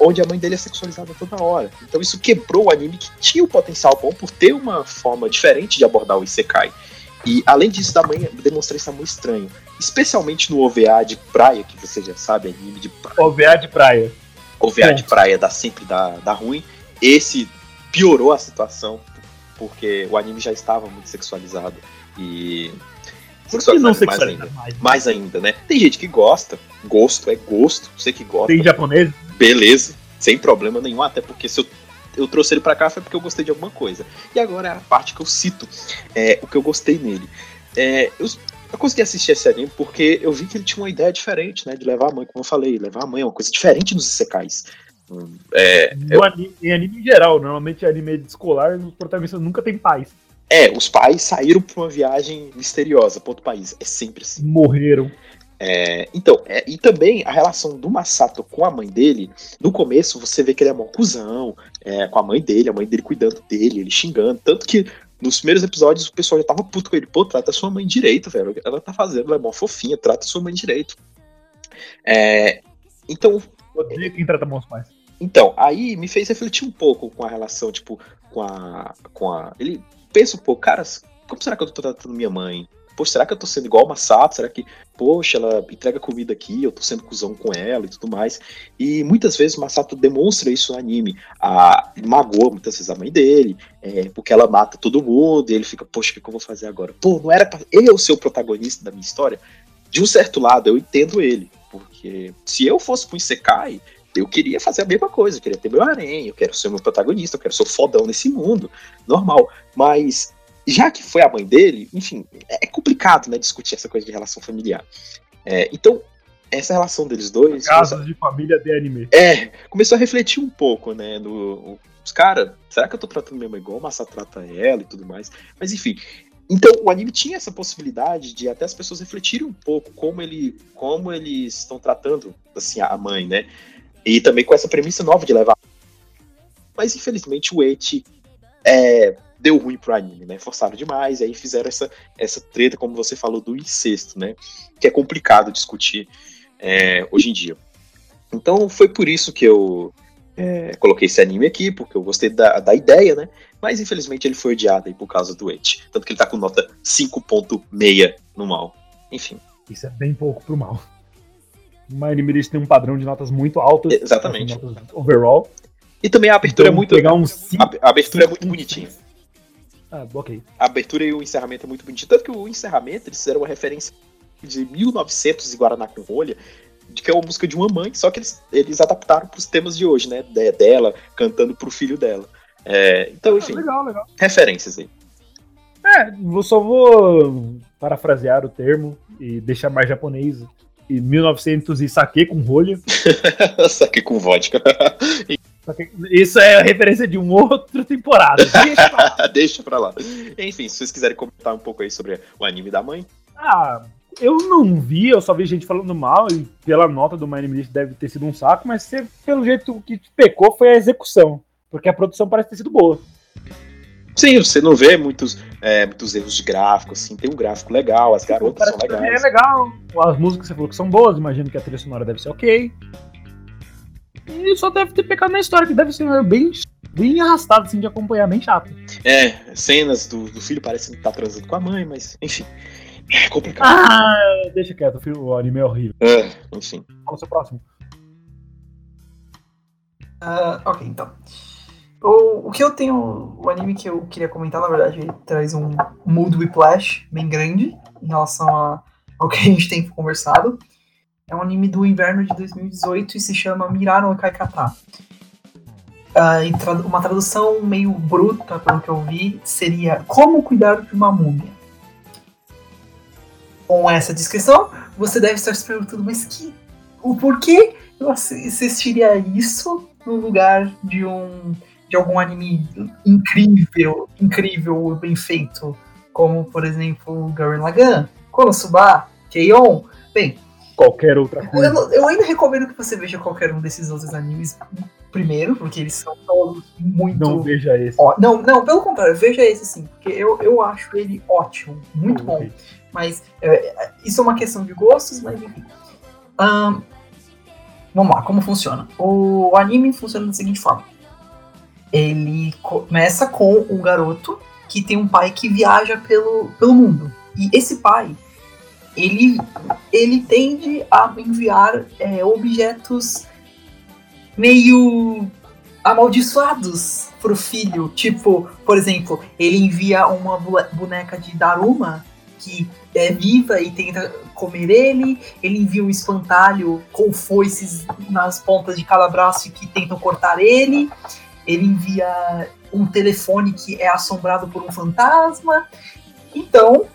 S3: onde a mãe dele é sexualizada toda hora. Então isso quebrou o anime que tinha o potencial bom por ter uma forma diferente de abordar o Isekai. E além disso, da mãe demonstrar isso muito estranho. Especialmente no OVA de praia, que você já sabe, anime de praia.
S1: OVA de praia.
S3: OVA de praia dá sempre dá, dá ruim. Esse piorou a situação, porque o anime já estava muito sexualizado. E
S1: que não
S3: mais ainda. Mais, mais ainda, né? Tem gente que gosta, gosto é gosto, você que gosta.
S1: Tem japonês?
S3: Beleza, sem problema nenhum, até porque se eu, eu trouxe ele pra cá foi porque eu gostei de alguma coisa. E agora é a parte que eu cito, é, o que eu gostei nele. É, eu, eu consegui assistir esse anime porque eu vi que ele tinha uma ideia diferente, né? De levar a mãe, como eu falei, levar a mãe é uma coisa diferente nos Isekais.
S1: É, eu... anime, em anime em geral, normalmente anime escolar, os protagonistas nunca têm paz.
S3: É, os pais saíram pra uma viagem misteriosa para outro país. É sempre assim.
S1: Morreram.
S3: É, então, é, e também a relação do Masato com a mãe dele, no começo você vê que ele é mó cuzão, é, com a mãe dele, a mãe dele cuidando dele, ele xingando, tanto que nos primeiros episódios o pessoal já tava puto com ele, pô, trata sua mãe direito, velho, ela tá fazendo, ela é mó fofinha, trata sua mãe direito. É, então...
S1: Odeio quem trata bons pais.
S3: Então, aí me fez refletir um pouco com a relação, tipo, com a... Com a ele pensa um pouco, cara, como será que eu tô tratando minha mãe? Poxa, será que eu tô sendo igual uma Masato? Será que, poxa, ela entrega comida aqui, eu tô sendo cuzão com ela e tudo mais. E muitas vezes o Masato demonstra isso no anime. A, magoa muitas vezes a mãe dele, é, porque ela mata todo mundo, e ele fica, poxa, o que, que eu vou fazer agora? Pô, não era pra eu ser o protagonista da minha história? De um certo lado, eu entendo ele, porque se eu fosse pro Isekai, eu queria fazer a mesma coisa, eu queria ter meu harém, eu quero ser meu protagonista, eu quero ser o fodão nesse mundo, normal. Mas já que foi a mãe dele, enfim, é complicado, né, discutir essa coisa de relação familiar. É, então, essa relação deles dois.
S1: Casos de família de anime.
S3: É, começou a refletir um pouco, né, no. Os caras, será que eu tô tratando minha mãe igual a Massa trata ela e tudo mais? Mas enfim, então, o anime tinha essa possibilidade de até as pessoas refletirem um pouco como ele, como eles estão tratando assim a mãe, né? E também com essa premissa nova de levar. Mas infelizmente o Eti é, deu ruim pro anime, né? Forçaram demais, e aí fizeram essa, essa treta, como você falou, do incesto, né? Que é complicado discutir é, hoje em dia. Então foi por isso que eu é, coloquei esse anime aqui porque eu gostei da, da ideia, né? Mas infelizmente ele foi odiado aí por causa do Ed. Tanto que ele tá com nota 5.6 no mal. Enfim.
S1: Isso é bem pouco pro mal. My Anime List tem um padrão de notas muito altas.
S3: Exatamente.
S1: Notas overall.
S3: E também a abertura
S1: Então,
S3: é muito.
S1: pegar um cinco-
S3: A, abertura é muito
S1: cinco-
S3: bonitinha.
S1: Ah, ok.
S3: A abertura e o encerramento é muito bonitinho. Tanto que o encerramento eles fizeram uma referência de 1900 e Guaraná com rolha, de que é uma música de uma mãe, só que eles, eles adaptaram pros temas de hoje, né? De- dela cantando pro filho dela. É, então, enfim,
S1: Ah, legal, legal.
S3: referências aí.
S1: É, eu só vou parafrasear o termo e deixar mais japonês. E 1900 e saque com rolha. *laughs*
S3: Saque com vodka. *laughs*
S1: Isso é a referência de uma outra temporada. *laughs* Deixa pra lá.
S3: Deixa pra lá. Enfim, se vocês quiserem comentar um pouco aí sobre o anime da mãe.
S1: Ah, eu não vi, eu só vi gente falando mal e pela nota do My Anime List deve ter sido um saco, mas pelo jeito que pecou foi a execução. Porque a produção parece ter sido boa.
S3: Sim, você não vê muitos, é, muitos erros de gráfico, assim, tem um gráfico legal, as garotas são
S1: que
S3: legais.
S1: É legal. As músicas você falou que são boas, imagino que a trilha sonora deve ser ok. E só deve ter pecado na história, que deve ser bem, bem arrastado assim, de acompanhar, bem chato.
S3: É, cenas do, do filho parecem estar transando com a mãe, mas enfim. É complicado.
S1: Ah, deixa quieto, o filme- o anime é horrível.
S3: É, enfim.
S1: Qual é o seu próximo?
S2: Ah, ok, então. O, o que eu tenho. O anime que eu queria comentar, na verdade, ele traz um mood whiplash bem grande em relação a, ao que a gente tem conversado. É um anime do inverno de 2018 e se chama Mirar no Kaikata. Tradu- uma tradução meio bruta, pelo que eu vi, seria Como Cuidar de uma Múmia. Com essa descrição, você deve estar se perguntando, mas que. O porquê eu assi- assistiria isso no lugar de um de algum anime incrível, incrível, bem feito, como por exemplo Gurren Lagann, Konosuba, Keion. Bem,
S1: Qualquer outra
S2: eu,
S1: coisa.
S2: não- eu ainda recomendo que você veja qualquer um desses outros animes primeiro, porque eles são todos muito
S1: Não veja esse.
S2: Ó, não, não, pelo contrário, veja esse sim, porque eu, eu acho ele ótimo, muito bom. Mas é, isso é uma questão de gostos, mas enfim. Ahn, vamos lá, como funciona? O anime funciona da seguinte forma. Ele começa com um garoto que tem um pai que viaja pelo, pelo mundo. E esse pai, ele, ele tende a enviar é, objetos meio amaldiçoados pro filho. Tipo, por exemplo, ele envia uma boneca de Daruma que é viva e tenta comer ele. Ele envia um espantalho com foices nas pontas de cada braço que tentam cortar ele. Ele envia um telefone que é assombrado por um fantasma. Então,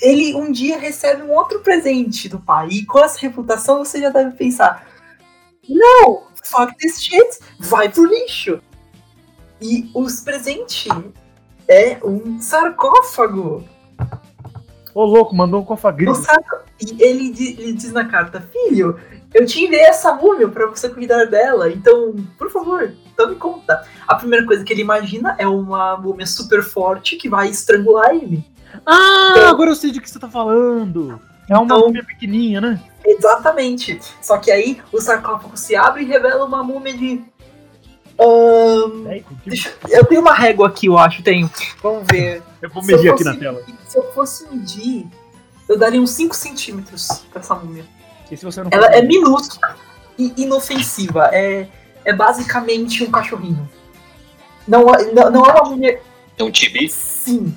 S2: ele um dia recebe um outro presente do pai. E com essa reputação você já deve pensar: não, fuck this shit, vai pro lixo. E os presentes é um sarcófago.
S1: Ô, louco, mandou um cofagrinho.
S2: E ele, ele diz na carta: Filho, eu te enviei essa múmia pra você cuidar dela, então, por favor, tome conta. A primeira coisa que ele imagina é uma múmia super forte que vai estrangular ele.
S1: Ah,
S2: Então-
S1: agora eu sei de que você tá falando. É uma
S2: Então-
S1: múmia pequenininha, né?
S2: Exatamente. Só que aí o sarcófago se abre e revela uma múmia de. Ahn,
S1: É,
S2: deixa- eu tenho uma régua aqui, eu acho. Tenho. Vamos ver.
S1: eu vou
S2: Se eu
S1: medir aqui na tela.
S2: Se eu fosse medir, eu daria uns 5 centímetros pra essa múmia.
S1: E se você não
S2: Ela é minúscula e inofensiva. É, é basicamente um cachorrinho. Não, é- não, não é uma múmia.
S3: É um tibi.
S2: Sim.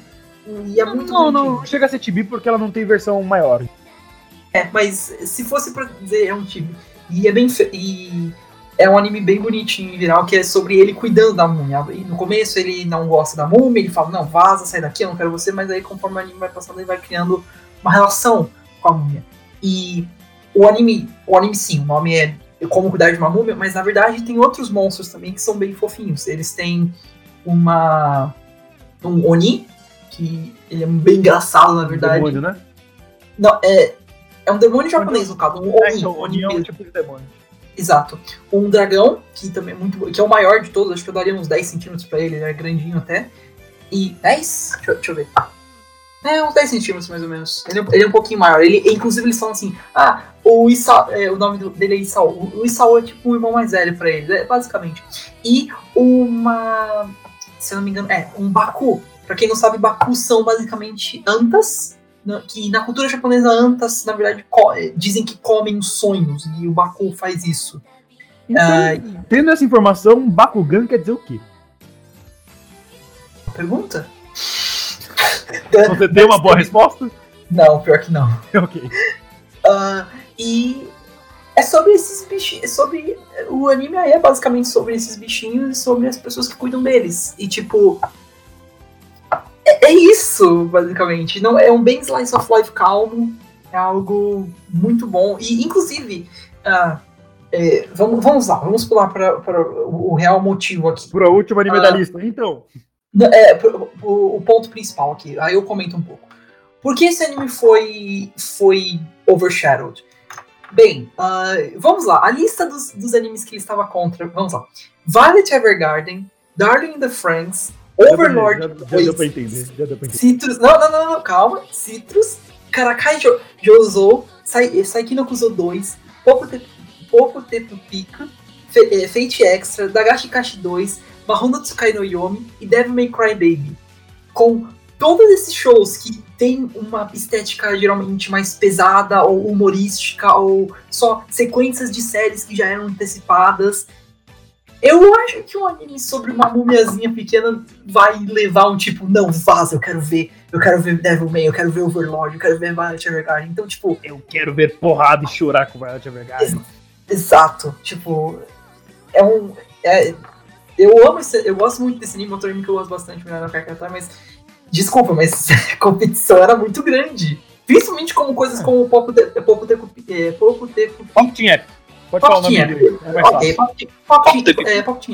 S2: E é muito
S1: Não, não, não chega a ser tibi porque ela não tem versão maior.
S2: É, mas se fosse pra dizer, é um time. E é bem. fe- E é um anime bem bonitinho em geral, que é sobre ele cuidando da múmia. E no começo ele não gosta da múmia, ele fala, não, vaza, sai daqui, eu não quero você, mas aí conforme o anime vai passando, ele vai criando uma relação com a múmia. E o anime, o anime sim, o nome é Como Cuidar de uma Múmia, mas na verdade tem outros monstros também que são bem fofinhos. Eles têm uma. um Oni, que ele é bem engraçado, na verdade.
S1: Demônio, né?
S2: Não, é. É um demônio japonês, no caso. Um
S1: É,
S2: Oni,
S1: então,
S2: Oni
S1: Oni é um tipo de demônio.
S2: Exato. Um dragão, que também é muito. que é o maior de todos, acho que eu daria uns 10 centímetros pra ele, ele é grandinho até. E. 10? Deixa, eu- deixa eu ver. É, uns 10 centímetros mais ou menos. Ele, é- ele é um pouquinho maior. Ele, inclusive, eles falam assim: ah, o, Isa, é, o nome dele é Isao. O, Isao é tipo o irmão mais velho pra ele, é, basicamente. E uma. Se eu não me engano, é, um Baku. Pra quem não sabe, Baku são basicamente antas. Que na cultura japonesa, antas, na verdade, é, dizem que comem os sonhos. E o Baku faz isso.
S1: Então,
S2: Ai.
S1: tendo essa informação, Bakugan quer dizer o quê?
S2: Pergunta?
S1: Você tem uma boa resposta?
S2: Não, pior que não. *laughs*
S1: ok.
S2: Ah, e é sobre esses bichinhos. É sobre. O anime aí é basicamente sobre esses bichinhos e sobre as pessoas que cuidam deles. E tipo. É, é isso, basicamente. Não, é um bem slice of life calmo. É algo muito bom. E inclusive. ah, é, vamos, vamos lá, vamos pular para o, o real motivo aqui.
S1: Pro último anime
S2: Ah.
S1: da lista. Então,
S2: É, pro- o, o ponto principal aqui, aí eu comento um pouco. Por que esse anime foi, foi overshadowed? Bem, ah, vamos lá. A lista dos, dos animes que ele estava contra. Vamos lá. Violet Evergarden, Darling in the Franxx, Overlord
S1: já, já deu pra entender. Já deu pra entender.
S2: Citrus. Não, não, não, não, calma. Citrus, Karakai jo, Jouzou, Sai- Saiki no Kuzo 2, Popo Te- Popo Tepu Pika, Fe- eh, Fate Extra, Dagashi Kashi 2, Mahou Tsukai no Yomi e Devil May Cry Baby. Com todos esses shows que tem uma estética geralmente mais pesada ou humorística ou só sequências de séries que já eram antecipadas. Eu acho que um anime sobre uma mumiazinha pequena vai levar um tipo, não, vaza, eu quero ver, eu quero ver Devil May, eu quero ver Overlord, eu quero ver Violet Evergarden. Então, tipo,
S1: Eu quero ver porrada e chorar com Violet Evergarden.
S2: Exato, tipo, é um. é- eu amo esse, eu gosto muito desse anime, outro anime que eu gosto bastante, quero cantar, mas. Desculpa, mas *laughs* a competição era muito grande. Principalmente como coisas como o Popo Te- Popo Teco. é, Popo Teco.
S1: Pop Team App. Pode falar o nome dele. É
S2: Ok. Pop Pop
S3: Pop
S2: é, Pop.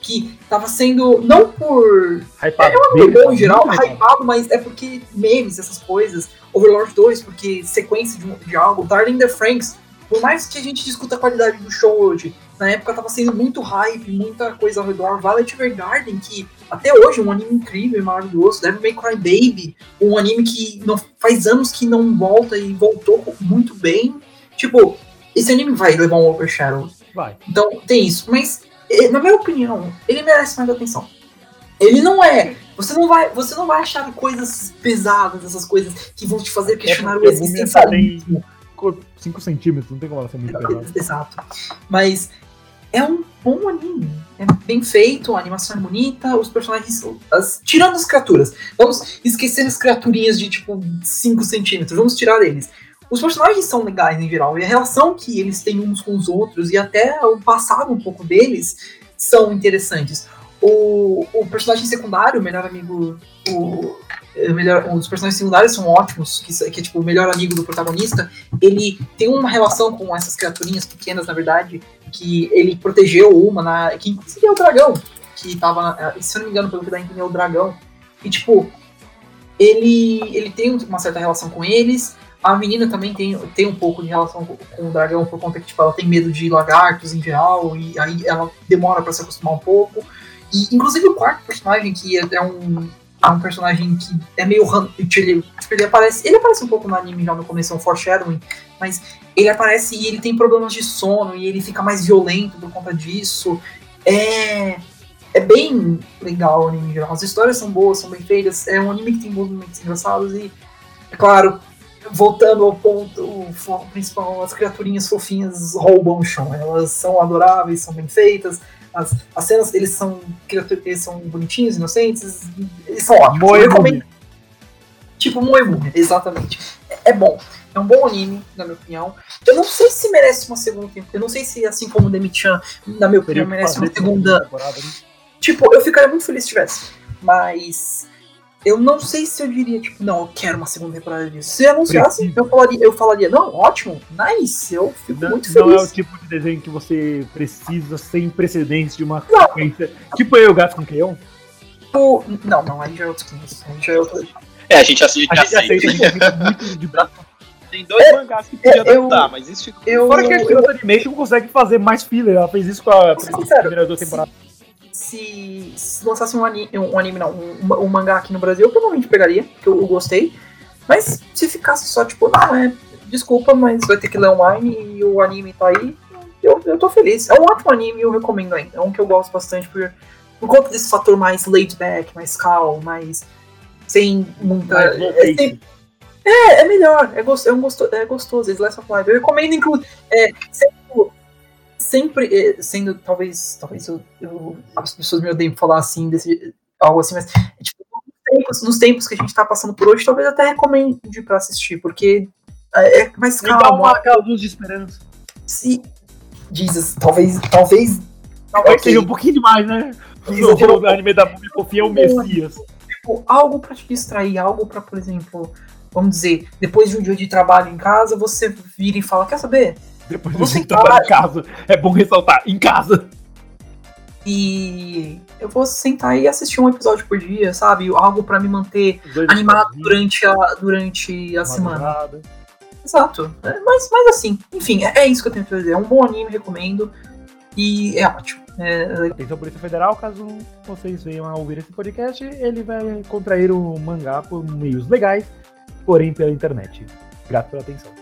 S2: Que tava sendo. Não por
S1: Hypado.
S2: é em geral,
S1: muito legal.
S2: hypado, mas é porque memes, essas coisas. Overlord 2, porque sequência de, de algo. Darling in the Franks, por mais que a gente discuta a qualidade do show hoje, na época tava sendo muito hype, muita coisa ao redor. Violet Evergarden, que até hoje é um anime incrível e maravilhoso. Devil May Cry Baby, um anime que não, faz anos que não volta e voltou muito bem. Tipo, esse anime vai levar um overshadow.
S1: Vai.
S2: Então, tem isso. Mas, eh, na minha opinião, ele merece mais atenção. Ele não é. Você não vai, você não vai achar coisas pesadas, essas coisas que vão te fazer questionar o
S1: porque a múmia
S2: existencialismo.
S1: 5 centímetros, não tem como ela ser muito *laughs* pesada.
S2: Exato. Mas é um bom anime. É bem feito, a animação é bonita, os personagens. As, tirando as criaturas. Vamos esquecer as criaturinhas de tipo 5 centímetros. Vamos tirar eles. Os personagens são legais em geral. E a relação que eles têm uns com os outros e até o passado um pouco deles são interessantes. O, o personagem secundário, o melhor amigo. O, é, melhor, os personagens secundários são ótimos, que, que é tipo o melhor amigo do protagonista. Ele tem uma relação com essas criaturinhas pequenas, na verdade, que ele protegeu uma, na, que inclusive é o dragão, que tava, se eu não me engano, pelo que dá a é o dragão. E tipo, ele, ele tem uma certa relação com eles. A menina também tem, tem um pouco de relação com, com o dragão, por conta que tipo, ela tem medo de lagartos em geral, e aí ela demora pra se acostumar um pouco. E inclusive o quarto personagem, que é, é um, é um personagem que é meio. ran- Ele, tipo, ele aparece. Ele aparece um pouco no anime já no começo, é um foreshadowing, mas ele aparece e ele tem problemas de sono e ele fica mais violento por conta disso. É. É bem legal o anime em geral. As histórias são boas, são bem feitas. É um anime que tem bons momentos engraçados e, é claro, voltando ao ponto o principal, as criaturinhas fofinhas roubam o chão. Elas são adoráveis, são bem feitas. As, as cenas, eles são, eles são bonitinhos, inocentes, eles são ótimos.
S1: Moe
S2: recomendo-. Tipo Moemume, exatamente. É, é bom. É um bom anime, na minha opinião. Eu não sei se merece uma segunda temporada. Eu não sei se, assim como Demi-chan, na minha opinião, merece uma segunda.
S1: né?
S2: Tipo, eu ficaria muito feliz se tivesse. Mas. Eu não sei se eu diria, tipo, não, eu quero uma segunda temporada disso. Se anunciasse, eu falaria, eu falaria, não, ótimo, nice, eu fico
S1: Não,
S2: muito
S1: não é o
S2: feliz.
S1: tipo de desenho que você precisa sem precedentes de uma
S2: Não.
S1: sequência. Tipo eu, Gato com Queion.
S2: Tipo, não, não, aí já é outros 500. Aí já é outro.
S3: É, a gente aceita.
S1: A gente aceita, a gente aceita muito de braço.
S3: Tem dois mangás que podiam
S2: eu-
S3: adaptar, mas isso fica.
S2: Eu,
S1: Fora que a
S2: eu,
S1: Kyoto Animation consegue fazer mais filler. Ela fez isso com a
S2: ser sincero,
S1: primeira duas temporadas.
S2: Se, se lançasse um anime, um, anime não, um, um mangá aqui no Brasil, eu provavelmente pegaria, porque eu, eu gostei. Mas se ficasse só, tipo, não, é desculpa, mas vai ter que ler online e o anime tá aí. Eu, eu tô feliz. É um ótimo anime e eu recomendo ainda. É um que eu gosto bastante por, por conta desse fator mais laid back, mais calmo, mais. sem muita. É, sem- é, é melhor. É, gostoso, é, um gostoso, é gostoso. é of Life. Eu recomendo, inclusive. É, sempre, sempre é, sendo, talvez. Talvez eu, eu- as pessoas me odeiem falar assim, desse, algo assim, mas. é, tipo, nos tempos, nos tempos que a gente tá passando por hoje, talvez até recomende pra assistir, porque é é mais
S1: Me dá
S2: calmo.
S1: uma aquela luz de esperança.
S2: Se. Jesus, talvez. Talvez.
S1: Talvez
S2: Ok.
S1: seja um pouquinho demais, né?
S2: Exagerou.
S1: O anime da Múmia Fofinha é o Messias.
S2: tipo, algo pra te distrair, algo pra, por exemplo, vamos dizer, depois de um dia de trabalho em casa, você vira e fala, quer saber?
S1: Depois
S2: Você
S1: você trabalha em casa. É bom ressaltar, em casa.
S2: E eu vou sentar e assistir um episódio por dia, sabe? Algo pra me manter
S1: dois
S2: animado durante a, durante a semana. Exato. É, mas, mas assim, enfim, é, é isso que eu tenho pra dizer. É um bom anime, recomendo. E é ótimo. É,
S1: Atenção Polícia Federal, caso vocês venham a ouvir esse podcast, ele vai contrair o mangá por meios legais, porém pela internet. Obrigado pela atenção.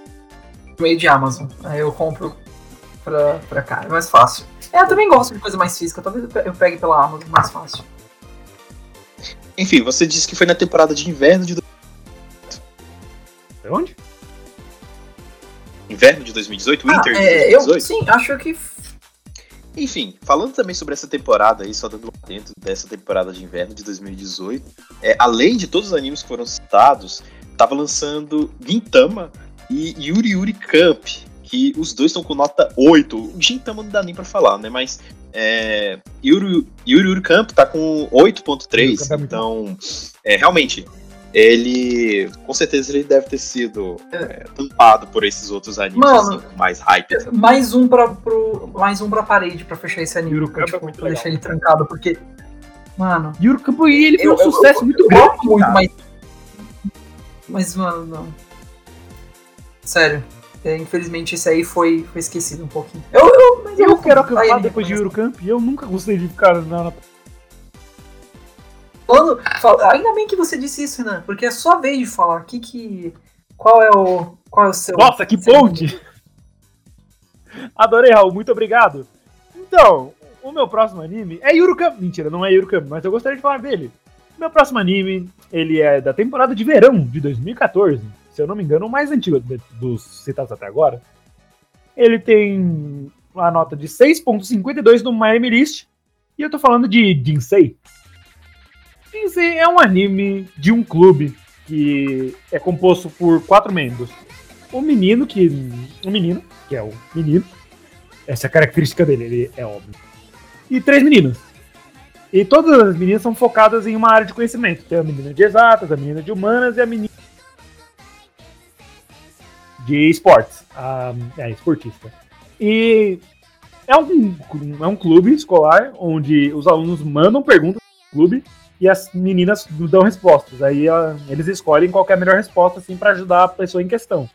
S2: Meio de Amazon. Aí eu compro pra, pra cá. É mais fácil. É, eu também gosto de coisa mais física. Talvez eu pe- eu pegue pela Amazon, mais fácil.
S3: Enfim, você disse que foi na temporada de inverno de,
S1: Pra onde?
S3: inverno de 2018,
S2: Ah,
S3: Winter de
S2: é, eu
S3: 2018.
S2: sim, acho que.
S3: Enfim, falando também sobre essa temporada aí, só dando um dentro dessa temporada de inverno de 2018, é, além de todos os animes que foram citados, tava lançando Gintama e Yuri Yuri Camp, que os dois estão com nota 8. O Gintama não dá nem pra falar, né? Mas é, Yuri, Yuri Yuri Camp tá com
S1: Yuri Camp
S3: 8.3,
S1: é
S3: então é, realmente ele com certeza ele deve ter sido é, tampado por esses outros animes
S2: Mano,
S3: assim, mais hype.
S2: Mais um pra, pro, mais um pra parede pra fechar esse anime.
S1: Yuru
S2: pra,
S1: Camp é
S2: tipo,
S1: muito
S2: pra deixar ele trancado, porque. Mano.
S1: Yuri Campo e ele foi um
S2: eu-
S1: sucesso
S2: eu-
S1: muito
S2: eu
S1: grande.
S2: muito, mas. Mas, mano, não. Sério. É, infelizmente esse aí foi, foi esquecido um pouquinho. Eu, eu, mas
S1: Eu quero acampar
S2: Aí,
S1: depois de
S2: mas-
S1: Yuri Camp e eu nunca gostei de ficar na,
S2: Falando, fala- ainda bem que você disse isso, Renan, porque é sua vez de falar. Que que, qual é o, qual é o seu?
S1: Nossa, que ponte! *laughs* Adorei, Raul, muito obrigado. Então, o meu próximo anime é Yurukam. Mentira, não é Yurukam, mas eu gostaria de falar dele. Meu próximo anime, ele é da temporada de verão de 2014. Se eu não me engano, o mais antigo dos citados até agora. Ele tem uma nota de 6.52 no Miami List. E eu tô falando de Jinsei. Jinsei é um anime de um clube que é composto por quatro membros o menino que. O menino, que é o menino. Essa é a característica dele, ele é óbvio. E três meninas. E todas as meninas são focadas em uma área de conhecimento. Tem a menina de exatas, a menina de humanas e a menina de esportes. A, é, esportista. E é um, é um clube escolar onde os alunos mandam perguntas pro clube e as meninas dão respostas. Aí a- eles escolhem qual é a melhor resposta assim, para ajudar a pessoa em questão.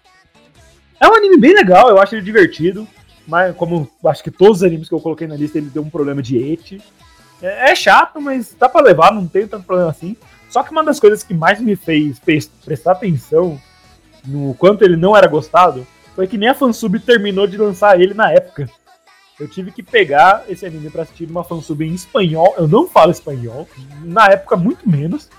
S1: É um anime bem legal, eu acho ele divertido. Mas como acho que todos os animes que eu coloquei na lista, ele deu um problema de ete. É, é chato, mas dá pra levar, não tem tanto problema assim. Só que uma das coisas que mais me fez prestar atenção no quanto ele não era gostado foi que nem a fansub terminou de lançar ele na época. Eu tive que pegar esse anime pra assistir uma fansub em espanhol. Eu não falo espanhol, na época muito menos.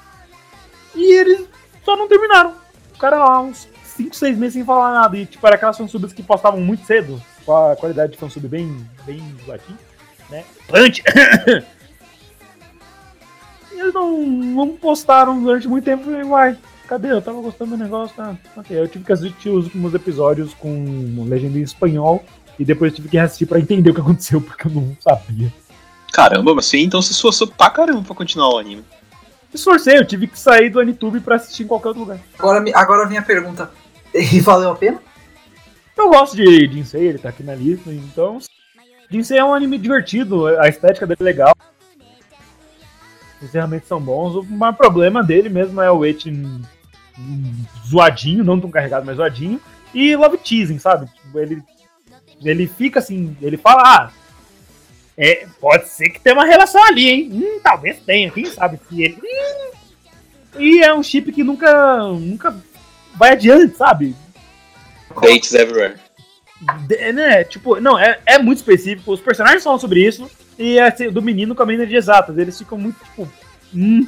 S1: E eles só não terminaram. O cara lá, uns 5, 6 meses sem falar nada. E tipo, era aquelas fansubs que postavam muito cedo, com a qualidade de fansub bem, bem zoadinha, né? Punch! e *coughs* eles não, não postaram durante muito tempo. Falei, uai, cadê? Eu tava gostando do negócio, tá? Ok, eu tive que assistir os últimos episódios com legenda em espanhol. E depois tive que assistir pra entender o que aconteceu, porque eu não sabia.
S3: Caramba, mas você então se esforçou pra caramba pra continuar o anime.
S1: Esforcei, eu tive que sair do Anitube pra assistir em qualquer outro lugar.
S2: Agora, agora vem a pergunta. *laughs* E valeu a pena?
S1: Eu gosto de Jinsei, ele tá aqui na lista, então. Jinsei é um anime divertido, a estética dele é legal. Os encerramentos são bons. O maior problema dele mesmo é o Eti zoadinho, não tão carregado, mas zoadinho. E love teasing, sabe? Tipo, ele, ele fica assim, ele fala, ah, é, pode ser que tenha uma relação ali, hein? Hum, talvez tenha, quem sabe se ele. Hum. E é um chip que nunca, nunca vai adiante, sabe?
S3: Dates everywhere.
S1: De- né, tipo, não, é, é muito específico. Os personagens falam sobre isso. E é assim, do menino com a menina de exatas. Eles ficam muito, tipo, hum,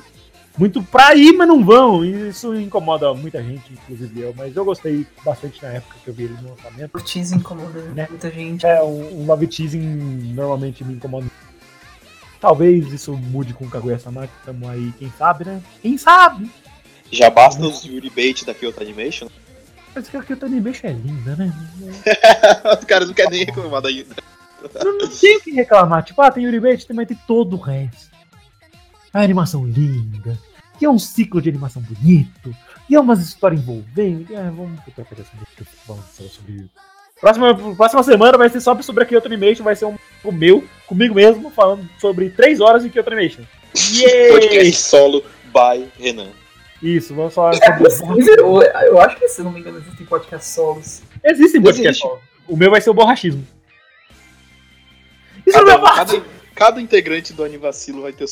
S1: muito pra ir, mas não vão. E isso incomoda muita gente, inclusive eu. Mas eu gostei bastante na época que eu vi ele no lançamento.
S2: O tease incomoda
S1: Né?
S2: muita gente.
S1: É, um, um love teasing normalmente me incomoda. Talvez isso mude com o Kaguya-sama, que estamos aí, quem sabe, né? Quem sabe?
S3: Já basta os Yuri Bait da Kyoto Animation.
S1: Mas que a Kyoto Animation é linda, né? *laughs*
S3: Os caras não querem nem reclamar da
S1: Não, não tem o que reclamar. Tipo, ah, tem Yuri Bait, mas tem todo o resto. A animação linda. E é um ciclo de animação bonito. E é umas histórias envolventes. É, vamos trocar essa vamos falar sobre isso. Próxima, próxima semana vai ser só sobre a Kyoto Animation. Vai ser um, o meu, comigo mesmo, falando sobre 3 horas de Kyoto Animation. *laughs* Yeah!
S3: Podcast solo by Renan.
S1: Isso, vamos falar sobre isso.
S2: Eu, eu acho que, se não me engano, existem podcasts solos.
S1: Existem podcast.
S3: Existe.
S1: O meu vai ser o borrachismo. Isso
S3: Cada,
S1: não é parte!
S3: cada, cada integrante do Anivacilo vai ter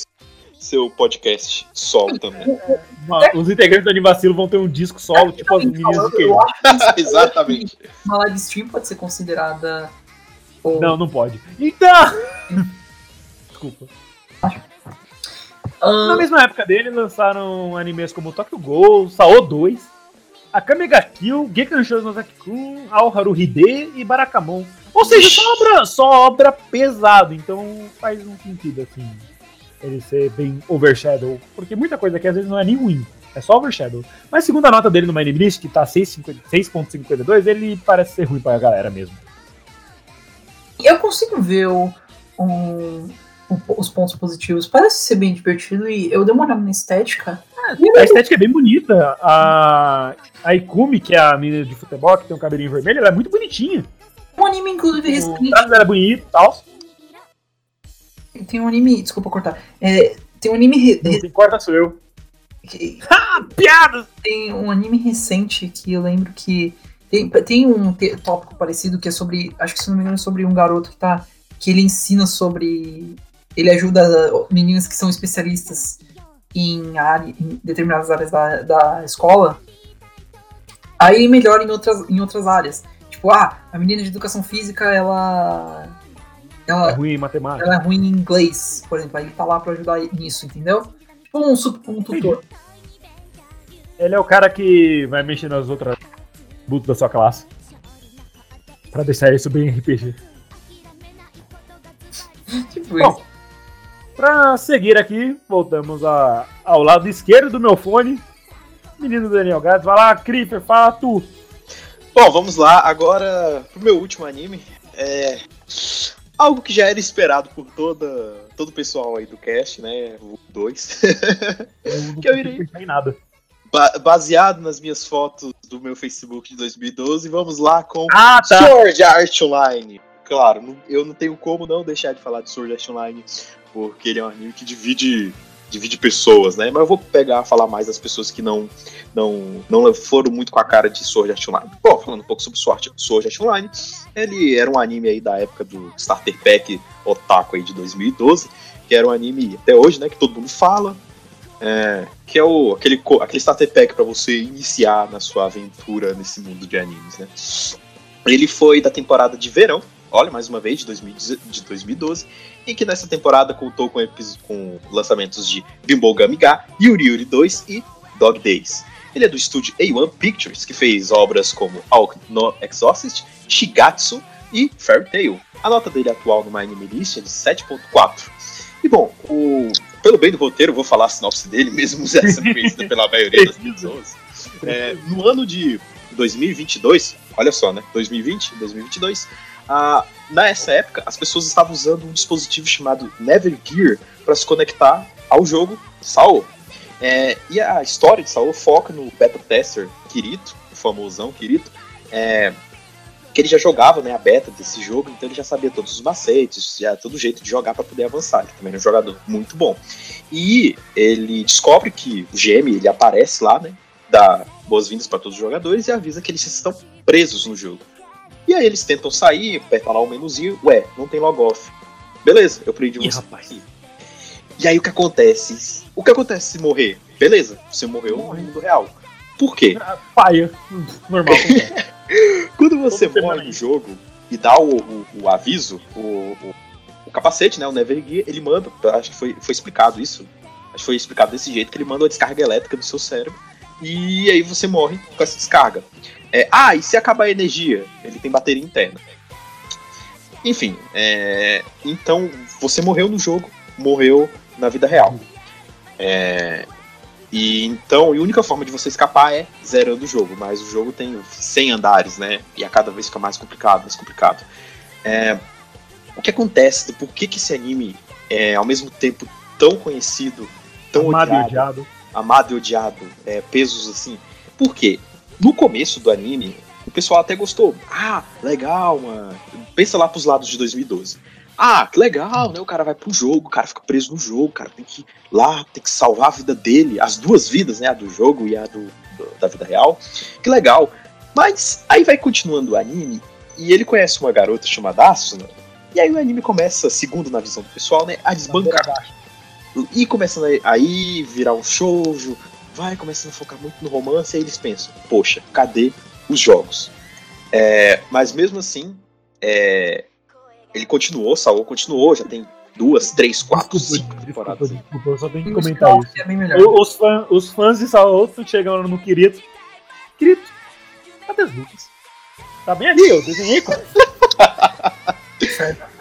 S3: seu podcast solo também. *laughs*
S1: Uma- Os integrantes do Anivacilo vão ter um disco solo, tipo as meninas do
S2: Falando, eu
S1: que
S2: acho que
S3: Exatamente.
S2: uma live stream pode ser considerada. ou-
S1: Não, não pode. Então! *laughs* Desculpa.
S2: Ah,
S1: Na mesma época dele, lançaram animes como Tokyo Ghoul, Sao 2, Akame ga Kill, Gekan Shoujo no Zaki-kun, Aoharu Hide e Barakamon. Ou seja, só obra, só obra pesada, então faz um sentido, assim, ele ser bem overshadow, porque muita coisa aqui às vezes não é nem ruim, é só overshadow. Mas segundo a nota dele no Name List, que tá 6,50 6.52, ele parece ser ruim pra galera mesmo.
S2: Eu consigo ver o- um- o- os pontos positivos. Parece ser bem divertido e eu dei uma olhada na estética.
S1: A estética é bem bonita. A, a Ikumi, que é a menina de futebol, que tem um cabelinho vermelho, ela é muito bonitinha.
S2: Um anime, inclusive,
S1: O é bonito e tal.
S2: Tem um anime. Desculpa cortar. É, tem um anime.
S1: Quem corta sou eu.
S2: que- *laughs*
S1: Ah, piadas!
S2: tem um anime recente que eu lembro que. Tem, tem um tópico parecido que é sobre. Acho que se não me engano é sobre um garoto que tá. Que ele ensina sobre. Ele ajuda meninas que são especialistas em, área, em determinadas áreas da, da escola. Aí melhora em outras, em outras áreas. Tipo, ah, a menina de educação física, ela.
S1: É
S2: Ela,
S1: ruim em matemática.
S2: ela é ruim em inglês, por exemplo. Aí ele tá lá pra ajudar nisso, entendeu? Tipo um, um tutor.
S1: Ele é o cara que vai mexer nas outras butos da sua classe. Pra deixar isso bem RPG. *laughs*
S2: Tipo
S1: Bom,
S2: isso.
S1: Pra seguir aqui, voltamos a, ao lado esquerdo do meu fone. Menino Daniel Gades, vai lá, Creeper, fala tu.
S3: Bom, vamos lá. Agora, pro meu último anime. É. Algo que já era esperado por toda, todo o pessoal aí do cast, né? O 2.
S1: Eu *laughs* não
S3: Que eu irei.
S1: em nada.
S3: Ba- baseado nas minhas fotos do meu Facebook de 2012, vamos lá com
S1: Ah, tá.
S3: Sword Art Online. Claro, não- eu não tenho como não deixar de falar de Sword Art Online, porque ele é um anime que divide, divide pessoas, né? Mas eu vou pegar falar mais das pessoas que não, não, não foram muito com a cara de Sword Art Online. Bom, falando um pouco sobre Sword, Art Online, ele era um anime aí da época do Starter Pack Otaku aí de 2012, que era um anime até hoje, né, que todo mundo fala, é, que é o, aquele, aquele starter pack para você iniciar na sua aventura nesse mundo de animes, né? Ele foi da temporada de verão, mais uma vez, de, 2010 de 2012, em que nessa temporada contou com, com lançamentos de Bimbo Gamiga, Yuri Yuri 2 e Dog Days. Ele é do estúdio A1 Pictures, que fez obras como Alk no Exorcist, Shigatsu e Fairy Tail. A nota dele atual no My Anime List é de 7.4. E bom, o, pelo bem do roteiro, vou falar a sinopse dele, mesmo *laughs* sendo conhecida pela maioria das pessoas. É, no ano de 2022, olha só, né? 2020, 2022, ah, nessa época, as pessoas estavam usando um dispositivo chamado Nevergear para se conectar ao jogo Saul. É, e a história de Saul foca no beta tester Kirito, o famosão Kirito, é, que ele já jogava né, a beta desse jogo, então ele já sabia todos os macetes, já todo jeito de jogar para poder avançar. Ele também era um jogador muito bom. E ele descobre que o GM ele aparece lá, né? Dá boas-vindas para todos os jogadores e avisa que eles estão presos no jogo. E aí eles tentam sair, apertam lá o menuzinho, ué, não tem log off. Beleza, eu prendi
S1: Ih,
S3: você
S1: rapaz.
S3: aqui. E aí o que acontece? O que acontece se morrer? Beleza, você morreu no
S1: Morre.
S3: mundo real. Por quê?
S1: Ah, Paia. Normal. *laughs*
S3: Quando você
S1: Toda
S3: morre no jogo e dá o, o- o aviso, o, o- o capacete, né? O Never Gear, ele manda. Acho que foi, foi explicado isso. Acho que foi explicado desse jeito que ele manda uma descarga elétrica do seu cérebro. E aí você morre com essa descarga. É, ah, e se acabar a energia? Ele tem bateria interna. Enfim, é, então você morreu no jogo, morreu na vida real. É, e então, a única forma de você escapar é zerando o jogo, mas o jogo tem 100 andares, né? E a cada vez fica mais complicado, mais complicado. É, o que acontece, por que, que esse anime é ao mesmo tempo tão conhecido, tão
S1: Amado
S3: odiado,
S1: odiado.
S3: Amado e odiado, é, pesos assim. Por quê? No começo do anime, o pessoal até gostou. Ah, legal, mano. Pensa lá pros lados de 2012. Ah, que legal, né? O cara vai pro jogo, o cara fica preso no jogo, o cara tem que ir lá, tem que salvar a vida dele, as duas vidas, né? A do jogo e a do, do- da vida real. Que legal. Mas aí vai continuando o anime e ele conhece uma garota chamada Asuna. E aí o anime começa, segundo na visão do pessoal, né? A desbancar e começando aí, virar um shoujo, vai começando a focar muito no romance, e aí eles pensam, poxa, cadê os jogos? É, mas mesmo assim, é, ele continuou, Saul continuou, já tem duas, três, quatro,
S1: Desculpa,
S3: cinco
S1: desculpa,
S3: temporadas.
S1: desculpa, eu só tenho que
S2: um
S1: comentar
S2: spin-off
S1: isso.
S2: que é bem melhor.
S1: O- Os, fã- os fãs de Saoto chegam no Kirito. Kirito, cadê as lutas? Tá bem ali, eu desenhei *laughs*
S2: Certo.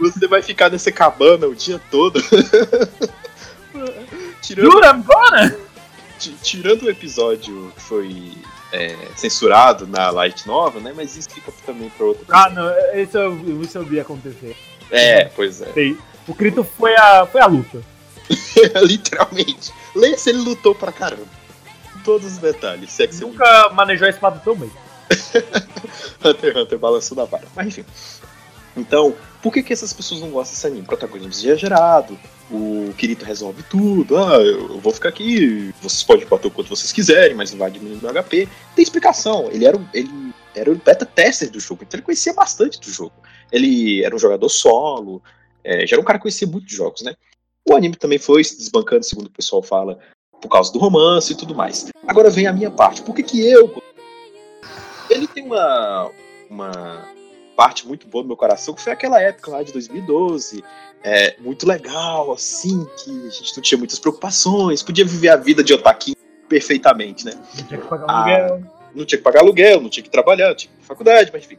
S3: Você vai ficar nessa cabana o dia todo. *laughs* tirando,
S1: Jura, agora?
S3: ti- tirando o episódio que foi é, censurado na Light Nova, né? Mas isso fica também pra outra
S1: Ah, não, isso eu, isso eu vi acontecer.
S3: É, pois é.
S1: Sei. O Kirito foi a, foi a luta. *laughs*
S3: Literalmente. Lance ele lutou pra caramba. Todos os detalhes. Se é que você
S1: Nunca manejou a espada tão bem. *laughs*
S3: Hunter x Hunter balançando a vara. Mas enfim. Então, por que, que essas pessoas não gostam desse anime? Protagonismo exagerado, o Kirito resolve tudo, ah, eu vou ficar aqui, vocês podem bater o quanto vocês quiserem, mas não vai diminuir meu HP. Tem explicação, ele era, um- ele era o beta tester do jogo, então ele conhecia bastante do jogo. Ele era um jogador solo, é, já era um cara que conhecia muito de jogos, né? O anime também foi se desbancando, segundo o pessoal fala, por causa do romance e tudo mais. Agora vem a minha parte. Por que, que eu. Ele tem uma, uma parte muito boa no meu coração, que foi aquela época lá de 2012. É, muito legal, assim, que a gente não tinha muitas preocupações, podia viver a vida de otaquinho perfeitamente, né?
S1: Não tinha que pagar
S3: Ah,
S1: aluguel.
S3: Não tinha que pagar aluguel, não tinha que trabalhar, não tinha que ir pra faculdade, mas enfim.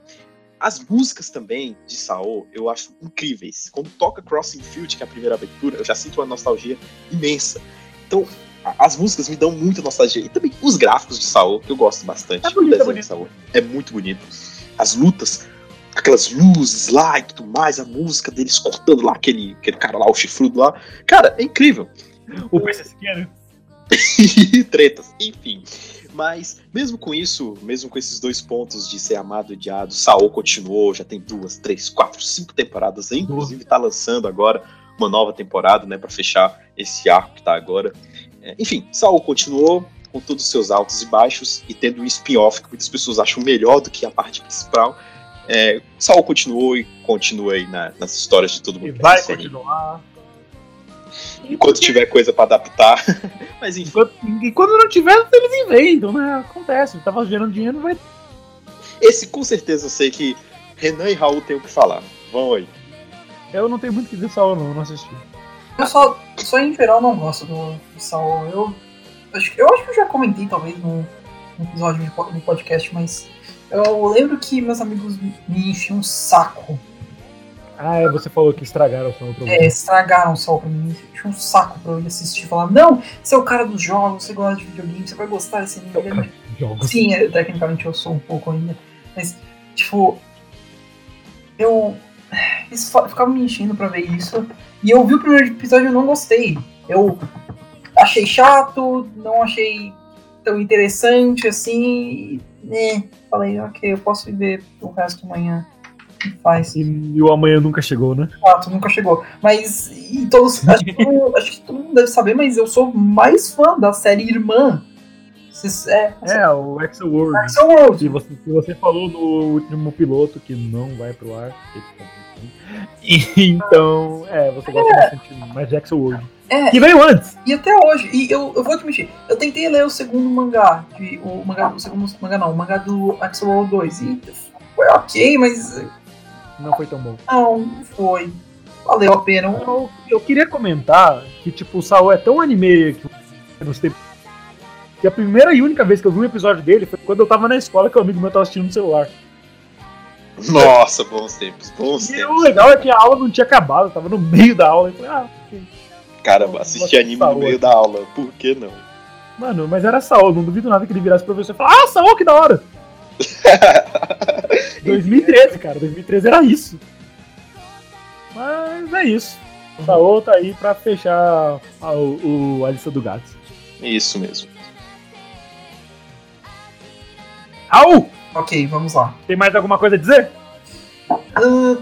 S3: As músicas também de Sao eu acho incríveis. Quando toca Crossing Field, que é a primeira abertura, eu já sinto uma nostalgia imensa. Então, as músicas me dão muita nostalgia. E também os gráficos de Sao, que eu gosto bastante.
S1: É bonito, é
S3: de Sao é muito bonito. As lutas, aquelas luzes lá e tudo mais, a música deles cortando lá aquele, aquele cara lá, o chifrudo lá. Cara, é incrível
S1: O PC
S3: e *laughs* tretas, enfim. Mas, mesmo com isso, mesmo com esses dois pontos de ser amado e odiado, Saul continuou, já tem duas, três, quatro, cinco temporadas, aí, inclusive tá lançando agora uma nova temporada, né, para fechar esse arco que tá agora. É, enfim, Saul continuou com todos os seus altos e baixos e tendo um spin-off que muitas pessoas acham melhor do que a parte principal. É, Saul continuou e continua aí na- nas histórias de todo mundo.
S1: E
S3: que
S1: vai
S3: anime.
S1: continuar.
S3: Enquanto tiver coisa para adaptar. *laughs* Mas enfim.
S1: Enquanto- E quando não tiver, eles inventam, né? Acontece. Tava gerando dinheiro, vai.
S3: Esse com certeza eu sei que Renan e Raul têm o que falar. Vão aí.
S1: Eu não tenho muito o que dizer só, não, não assisti.
S2: Eu só, só em geral não gosto do, do Saul. Eu acho, que- eu acho que eu já comentei talvez no, no episódio de po- do podcast, mas eu lembro que meus amigos me enchiam um saco.
S1: Ah, é, você falou que estragaram o seu programa.
S2: É, estragaram o Saul pra mim, enchiam um saco pra eu ir assistir. Falar, não, você é o cara dos jogos, você gosta de videogame, você vai gostar desse anime. É. Sim, é, tecnicamente eu sou um pouco ainda. Mas, tipo. Eu. Eles ficavam me enchendo pra ver isso. E eu vi o primeiro episódio e não gostei. Eu achei chato, não achei tão interessante assim. E, né, falei, ok, eu posso viver o resto da manhã. E faz.
S1: E, e o amanhã nunca chegou, né?
S2: Fato, nunca chegou. Mas, e todos. *laughs* Acho que, todo- acho que todo mundo deve saber, mas eu sou mais fã da série Irmã. É,
S1: É, o Exo World.
S2: Axel World.
S1: Se você, você falou no último piloto que não vai pro ar, porque. E, então, é, você gosta bastante mais de Exo World.
S2: É,
S1: Que veio antes.
S2: e até hoje, e eu, eu vou admitir, eu tentei ler o segundo mangá, de, o mangá, o segundo mangá não, o mangá do Axel 2, e foi ok, mas
S1: Não foi tão bom.
S2: não, não foi. Valeu a pena. Um-
S1: Eu, eu queria comentar que, tipo, o Saul é tão anime que nos tempos. Que a primeira e única vez que eu vi um episódio dele foi quando eu tava na escola que o amigo meu tava assistindo no celular.
S3: Nossa, bons tempos, bons
S1: E o
S3: tempos.
S1: legal é que a aula não tinha acabado, eu tava no meio da aula. Eu falei, ah,
S3: Caramba, assistir anime no meio da aula, por que não?
S1: Mano, mas era Saul, não duvido nada que ele virasse professor e falasse, ah, Saul, que da hora! *laughs* 2013, cara, 2013 era isso. Mas é isso. O Saul tá aí pra fechar a, o, o- a lista do gato.
S3: Isso mesmo.
S1: Raul,
S2: Ok, vamos lá.
S1: tem mais alguma coisa a dizer?
S2: Ah,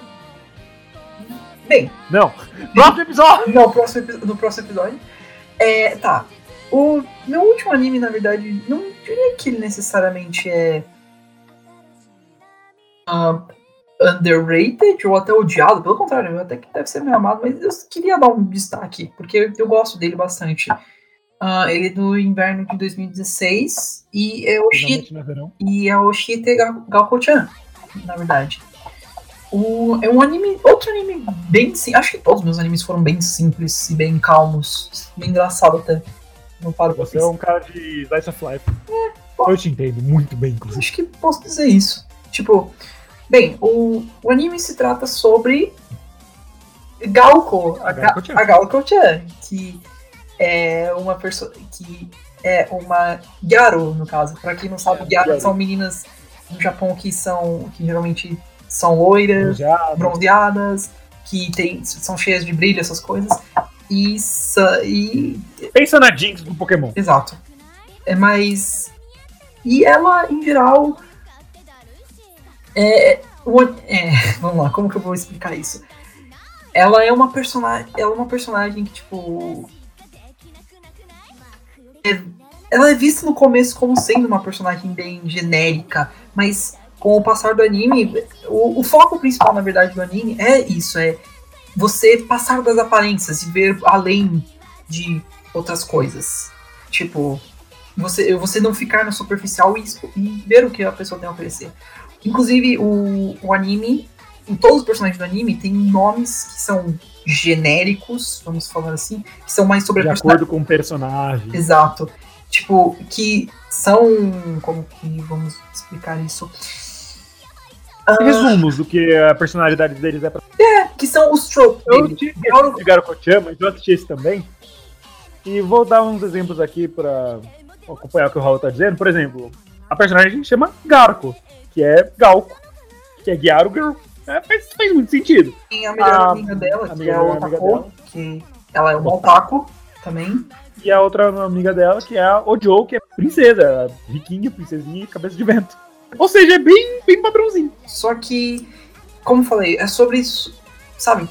S2: bem,
S1: Não. Próximo episódio!
S2: no próximo, no próximo episódio. É, tá. O meu último anime, na verdade, não diria que ele necessariamente é. ah, underrated ou até odiado, pelo contrário, até que deve ser meio amado, mas eu queria dar um destaque, porque eu gosto dele bastante. Ah, ele é do inverno de 2016 e é o Shi
S1: Finalmente no verão.
S2: e é o Shite Ga- Gakko-chan, na verdade. O, é um anime, outro anime bem simples. Acho que todos os meus animes foram bem simples e bem calmos. Bem engraçado até. Não paro pra
S1: Você é
S2: pensar.
S1: um cara de Slice of Life. Eu te entendo muito bem, inclusive.
S2: Acho que posso dizer isso. Tipo, bem, o, o anime se trata sobre Galco, a, Ga-
S1: Galco-chan.
S2: a Galco-chan, que é uma pessoa que é uma Gyaru, no caso. Pra quem não sabe,
S1: É,
S2: Gyaru. são meninas no Japão que são que geralmente são loiras, bronzeadas, que tem, são cheias de brilho, essas coisas. E, e
S1: Pensa na Jinx do Pokémon.
S2: Exato. É mais. E ela, em geral. É, é, *laughs* vamos lá, como que eu vou explicar isso? Ela é uma personagem. Ela é uma personagem que, tipo. é- ela é vista no começo como sendo uma personagem bem genérica, mas com o passar do anime, o, o foco principal, na verdade, do anime é isso, é você passar das aparências e ver além de outras coisas. Tipo, você, você não ficar no superficial e, e ver o que a pessoa tem a oferecer. Inclusive, o, o anime, em todos os personagens do anime, tem nomes que são genéricos, vamos falar assim, que são mais sobre
S1: De acordo com o personagem.
S2: Exato. Tipo, que são. Como que vamos explicar isso? Ah,
S1: Resumos do que a personalidade deles é pra.
S2: que são os tropes
S1: Eu
S2: dele.
S1: tinha
S2: Garu-
S1: que Garo Kochama, mas eu assisti esse também. E vou dar uns exemplos aqui pra acompanhar o que o Raul tá dizendo. Por exemplo, a personagem chama Garco, que é Galco, que é Gyaru Girl. É, faz, faz muito sentido.
S2: Tem a melhor
S1: A-
S2: amiga dela,
S1: a
S2: que é a
S1: amiga
S2: Otako, que ela é uma otaku também.
S1: E a outra amiga dela, que é a Ojo, que é princesa, riquinha, princesinha e cabeça de vento. Ou seja, é bem, bem padrãozinho.
S2: Só que, como falei, é sobre isso, sabe?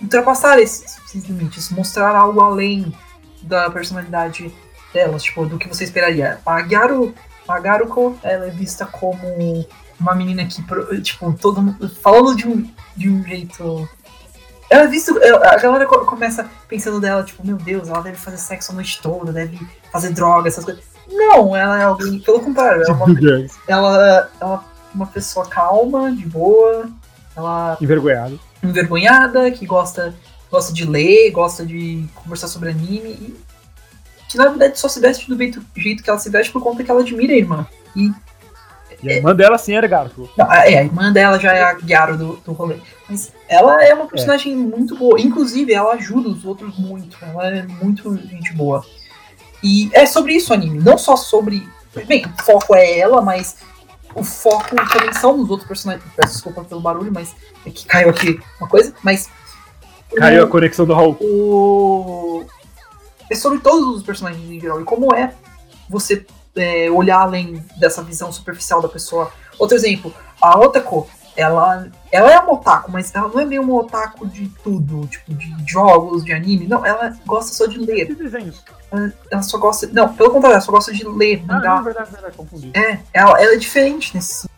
S2: Ultrapassar esses, esses limites, mostrar algo além da personalidade delas, tipo, do que você esperaria. A Gyaru, a Garuko, ela é vista como uma menina que, tipo, todo mundo, falando de um, de um jeito... Ela é vista, a galera co- começa pensando dela, tipo, meu Deus, ela deve fazer sexo a noite toda, deve fazer droga, essas coisas. Não, ela é alguém, pelo contrário, ela é uma *laughs* ela, ela é uma pessoa calma, de boa, ela
S1: Envergonhado.
S2: é envergonhada, que gosta, gosta de ler, gosta de conversar sobre anime e que na verdade só se veste do jeito, que ela se veste por conta que ela admira a irmã. E
S1: E a irmã dela, sim, era
S2: não, a- é, a irmã dela já é a Gyaro do, do rolê. Mas ela é uma personagem muito boa. Inclusive, ela ajuda os outros muito. Ela é muito gente boa. E é sobre isso o anime. Não só sobre. Bem, o foco é ela, mas o foco também são os outros personagens. Peço desculpa pelo barulho, mas é que caiu aqui uma coisa. Mas.
S1: Caiu a
S2: o,
S1: conexão do Raul.
S2: o- É sobre todos os personagens em geral. E como é você é, olhar além dessa visão superficial da pessoa. Outro exemplo, a Otako, ela, ela é uma otaku, mas ela não é meio uma otaku de tudo, tipo, de jogos, de anime. Não, ela gosta só de ler.
S1: Que desenhos?
S2: Ela, só gosta. Não, pelo contrário, ela só gosta de ler,
S1: Ah, não,
S2: mangá.
S1: verdade, verdade, confundi.
S2: É, ela, ela é diferente nesse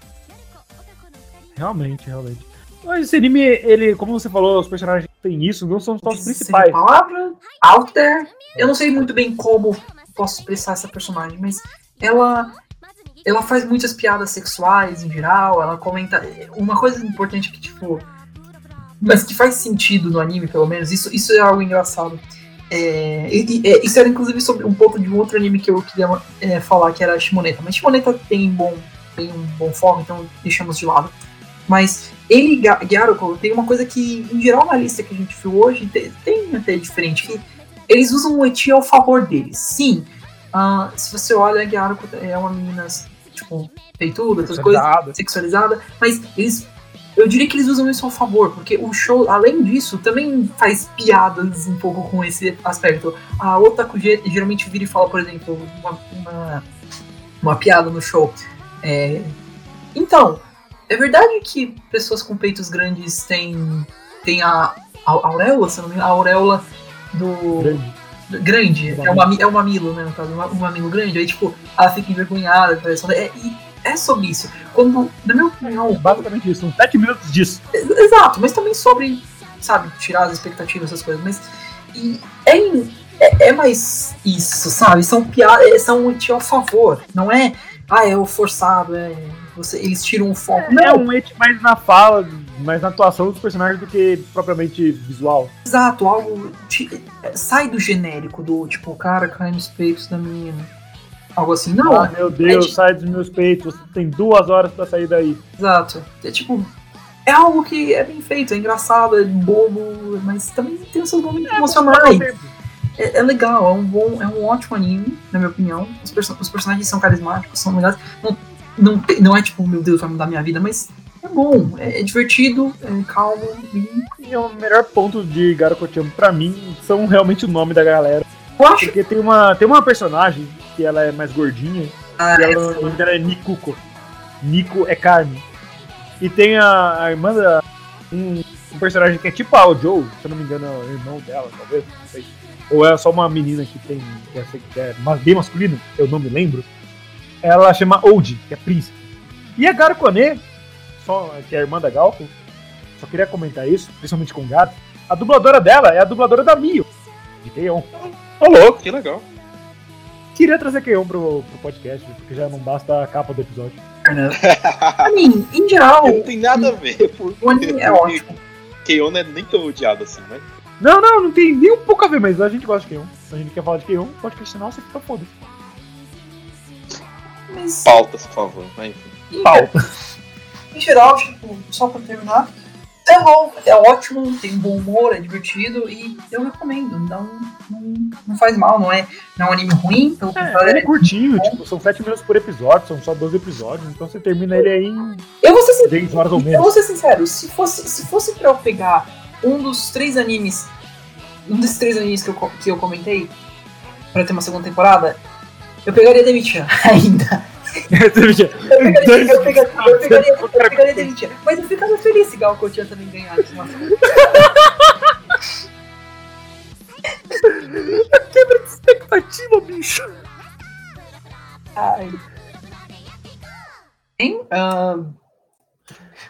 S1: Realmente, realmente. Mas esse anime, ele, como você falou, os personagens tem isso, não são só os principais.
S2: palavra, out there. Eu não sei muito bem como posso expressar essa personagem, mas ela ela faz muitas piadas sexuais em geral, ela comenta uma coisa importante que tipo mas que faz sentido no anime, pelo menos, isso, isso é algo engraçado. É, e- e- é, isso era inclusive sobre um pouco de um outro anime que eu queria é, falar, que era Shimoneta. Mas Shimoneta tem, bom, tem um bom foco, então deixamos de lado. Mas ele e Gyaruko tem uma coisa que, em geral, na lista que a gente viu hoje, tem, tem até diferente, que eles usam o eti ao favor deles. Sim, ah, se você olha, a Gyaruko é uma menina, tipo, peituda, coisas,
S1: sexualizada,
S2: mas eles. Eu diria que eles usam isso ao favor, porque o show, além disso, também faz piadas um pouco com esse aspecto. A Otaku ge- geralmente vira e fala, por exemplo, uma, uma, uma piada no show. É, então, é verdade que pessoas com peitos grandes têm, têm a, a auréola, se não me engano, a auréola do
S1: Grande.
S2: grande, é um, mami- é um mamilo, né, no caso, um mamilo grande, aí tipo, ela fica envergonhada, parece- é, e é sobre isso. Quando, na minha opinião,
S1: Basicamente isso, são sete minutos disso.
S2: Exato, mas também sobre, sabe, tirar as expectativas, essas coisas. Mas e é, é, é mais isso, sabe? São piadas, são um tio ao favor. Não é, ah, é o forçado, é. Você, eles tiram o foco.
S1: É
S2: Não,
S1: um ete mais na fala, mais na atuação dos personagens do que propriamente visual.
S2: exato, algo. sai do genérico, do tipo, o cara cai nos peitos da menina. Algo assim. Não,
S1: ah, meu Deus,
S2: é de-
S1: sai dos meus peitos, você tem duas horas pra sair daí.
S2: Exato. É tipo. É algo que é bem feito, é engraçado, é bobo, mas também tem os seus momentos emocionais. É, é legal, é um bom, é um ótimo anime, na minha opinião. Os, perso- os personagens são carismáticos, são legais. Não, não, não é tipo, meu Deus, vai mudar minha vida, mas é bom, é, é divertido, é calmo e.
S1: E o melhor ponto de Garokotiamo pra mim são realmente o nome da galera.
S2: Eu acho
S1: Porque tem uma, tem uma personagem que ela é mais gordinha,
S2: Ah,
S1: e ela, o nome dela é Nikuko. Nico é carne. E tem a, a irmã da. Um, um personagem que é tipo a Joe, se eu não me engano, é o irmão dela, talvez, não sei. Ou é só uma menina que tem. que é, que é mas- bem masculino, eu não me lembro. Ela chama Old, que é príncipe. E a Garukone, só, que é a irmã da Galco, só queria comentar isso, principalmente com o gato. A dubladora dela é a dubladora da Mio, de Keion.
S3: Ô, louco, que legal.
S1: Queria trazer Keion pro, pro podcast, porque já não basta a capa do episódio.
S2: Pra *laughs* mim, em geral,
S3: Não tem nada a ver, porque
S2: o anime é ótimo.
S3: Keion não é nem tão odiado assim, né?
S1: Não, não, não tem nem um pouco a ver, mas a gente gosta de Keion. Se a gente quer falar de Keion, podcast nosso, fica foda-se.
S2: Mas
S3: Pautas, por favor. Mas, enfim.
S2: em,
S1: Pauta.
S2: em geral, tipo, só pra terminar, é bom, é ótimo, tem bom humor, é divertido e eu recomendo. Não, não, não faz mal, não é, não é um anime ruim, pelo
S1: É, ele é curtinho, tipo, são 7 minutos por episódio, são só 12 episódios, então você termina ele aí em
S2: Eu vou ser, sin-
S1: 10 horas ou
S2: eu
S1: menos.
S2: vou ser sincero, se fosse, se fosse pra eu pegar um dos três animes, um desses três animes que eu, que eu comentei, pra ter uma segunda temporada, eu pegaria Demitian *laughs* ainda. Eu pegaria, eu pegaria, eu pegaria, eu pegaria Demitian. Mas eu ficaria feliz se Gal Cotian também ganhasse. uma.
S1: Quebra de expectativa, bicho.
S2: Ai. Hein?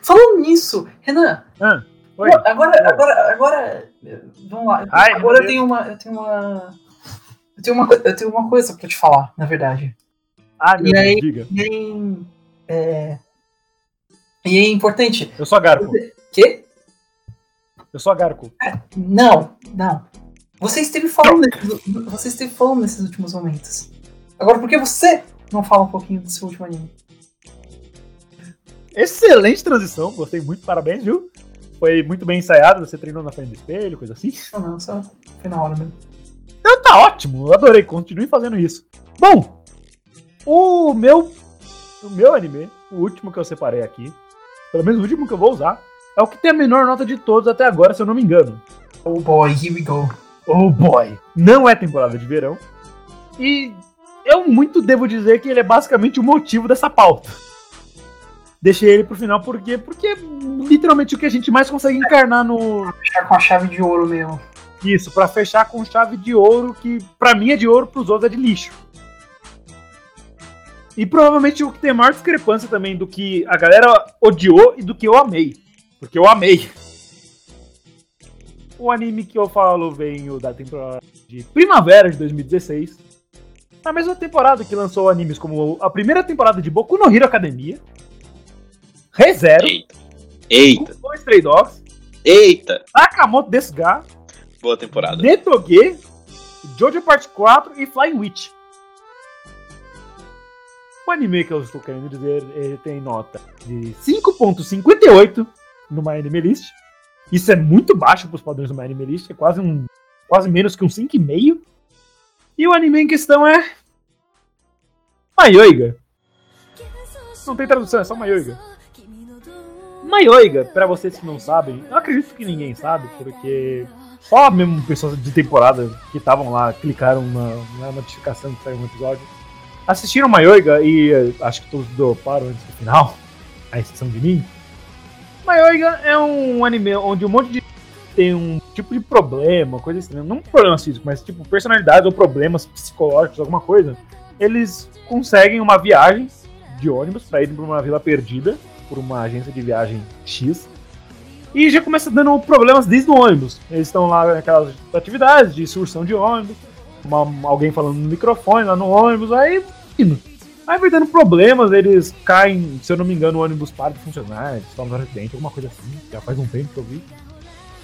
S2: Falando nisso, Renan,
S1: Ah, oi.
S2: agora, agora, agora, vamos lá.
S1: Ai,
S2: agora eu tenho uma, eu tenho uma, eu tenho uma, eu tenho uma coisa pra te falar, na verdade.
S1: Ah, meu
S2: E aí?
S1: Diga.
S2: Bem, é, e é importante.
S1: Eu sou a Garco.
S2: Que?
S1: Eu sou a Garco.
S2: Não, não. Você esteve falando, nesses, você esteve falando nesses últimos momentos. Agora, por que você não fala um pouquinho do seu último anime?
S1: Excelente transição, gostei muito, parabéns, viu? Foi muito bem ensaiado, você treinou na frente do espelho, coisa assim.
S2: Não, não, só foi na hora mesmo.
S1: Então tá ótimo, adorei, continue fazendo isso. Bom, o meu, o meu anime, o último que eu separei aqui, pelo menos o último que eu vou usar, é o que tem a menor nota de todos até agora, se eu não me engano.
S2: Oh boy, here we go.
S1: Oh boy! Não é temporada de verão. E eu muito devo dizer que ele é basicamente o motivo dessa pauta. Deixei ele pro final porque, porque é literalmente o que a gente mais consegue encarnar no,
S2: Fechar com a chave de ouro mesmo.
S1: Isso, pra fechar com chave de ouro, que pra mim é de ouro, pros outros é de lixo. E provavelmente o que tem maior discrepância também do que a galera odiou e do que eu amei. Porque eu amei. o anime que eu falo veio da temporada de primavera de 2016. Na mesma temporada que lançou animes como a primeira temporada de Boku no Hero Academia, ReZero,
S3: Eita. Eita.
S1: Kubo Stray Dogs,
S3: Eita.
S1: Akamoto Desuga,
S3: Boa temporada.
S1: Netoge, Jojo Part 4 e Flying Witch. O anime que eu estou querendo dizer, ele tem nota de 5.58 no Anime List. Isso é muito baixo para os padrões do Anime List, é quase um quase menos que um 5,5. E o anime em questão é Mayoiga. Não tem tradução, é só Mayoiga. Mayoiga, pra vocês que não sabem, eu acredito que ninguém sabe, porque só mesmo pessoas de temporada que estavam lá clicaram na, na notificação que saiu um episódio. Assistiram Mayoiga e eh, acho que todos droparam antes do final, a exceção de mim. Mayoiga é um anime onde um monte de tem um tipo de problema, coisa estranha, não problema físico, mas tipo personalidade ou problemas psicológicos, alguma coisa. Eles conseguem uma viagem de ônibus para ir para uma vila perdida por uma agência de viagem X. E já começa dando problemas desde o ônibus. Eles estão lá naquelas atividades de excursão de ônibus, uma- alguém falando no microfone lá no ônibus, aí indo. Aí vai dando problemas, eles caem, se eu não me engano, o ônibus para de funcionar, eles tomam um acidente, alguma coisa assim, já faz um tempo que eu vi.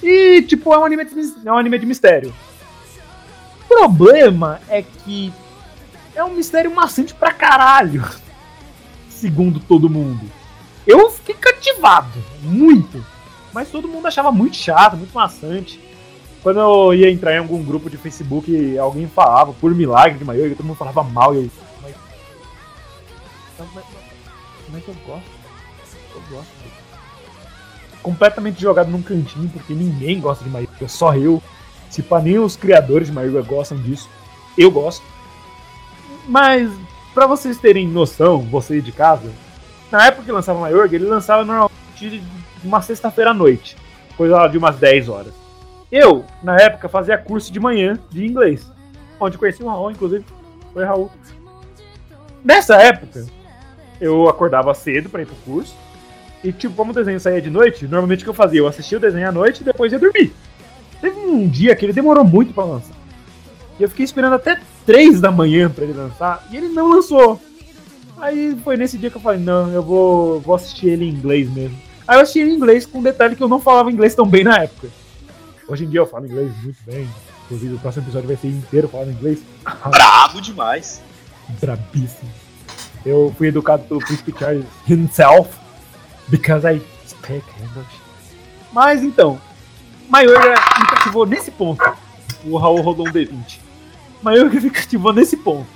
S1: E, tipo, é um anime de, é um anime de mistério. O problema é que é um mistério maçante pra caralho, *laughs* segundo todo mundo. Eu fiquei cativado, muito. Mas todo mundo achava muito chato, muito maçante. Quando eu ia entrar em algum grupo de Facebook, alguém falava por milagre de Maioga, todo mundo falava mal e eu. Mas. Mas, mas, mas eu gosto. Eu gosto. Completamente jogado num cantinho, porque ninguém gosta de Maioga, só eu. Se pá, nem os criadores de Maioga gostam disso. Eu gosto. Mas, pra vocês terem noção, vocês de casa, na época que lançava Mayorga, ele lançava normalmente de uma sexta-feira à noite, coisa de umas 10 horas. Eu, na época, fazia curso de manhã de inglês, onde conheci o Raul, inclusive. Foi Raul. Nessa época, eu acordava cedo pra ir pro curso. E, tipo, como o desenho saía de noite, normalmente o que eu fazia? Eu assistia o desenho à noite e depois ia dormir. Teve um dia que ele demorou muito pra lançar. E eu fiquei esperando até 3 da manhã pra ele lançar, e ele não lançou. Aí foi nesse dia que eu falei, não, eu vou, vou assistir ele em inglês mesmo. Aí eu assisti ele em inglês com o detalhe que eu não falava inglês tão bem na época. Hoje em dia eu falo inglês muito bem. Inclusive o próximo episódio vai ser inteiro falando inglês.
S3: Brabo demais.
S1: Brabíssimo. Eu fui educado pelo Príncipe Charles himself, because I speak English. Mas então, Mayorga me cativou nesse ponto. O Raul rodou um D20. Mayorga me cativou nesse ponto.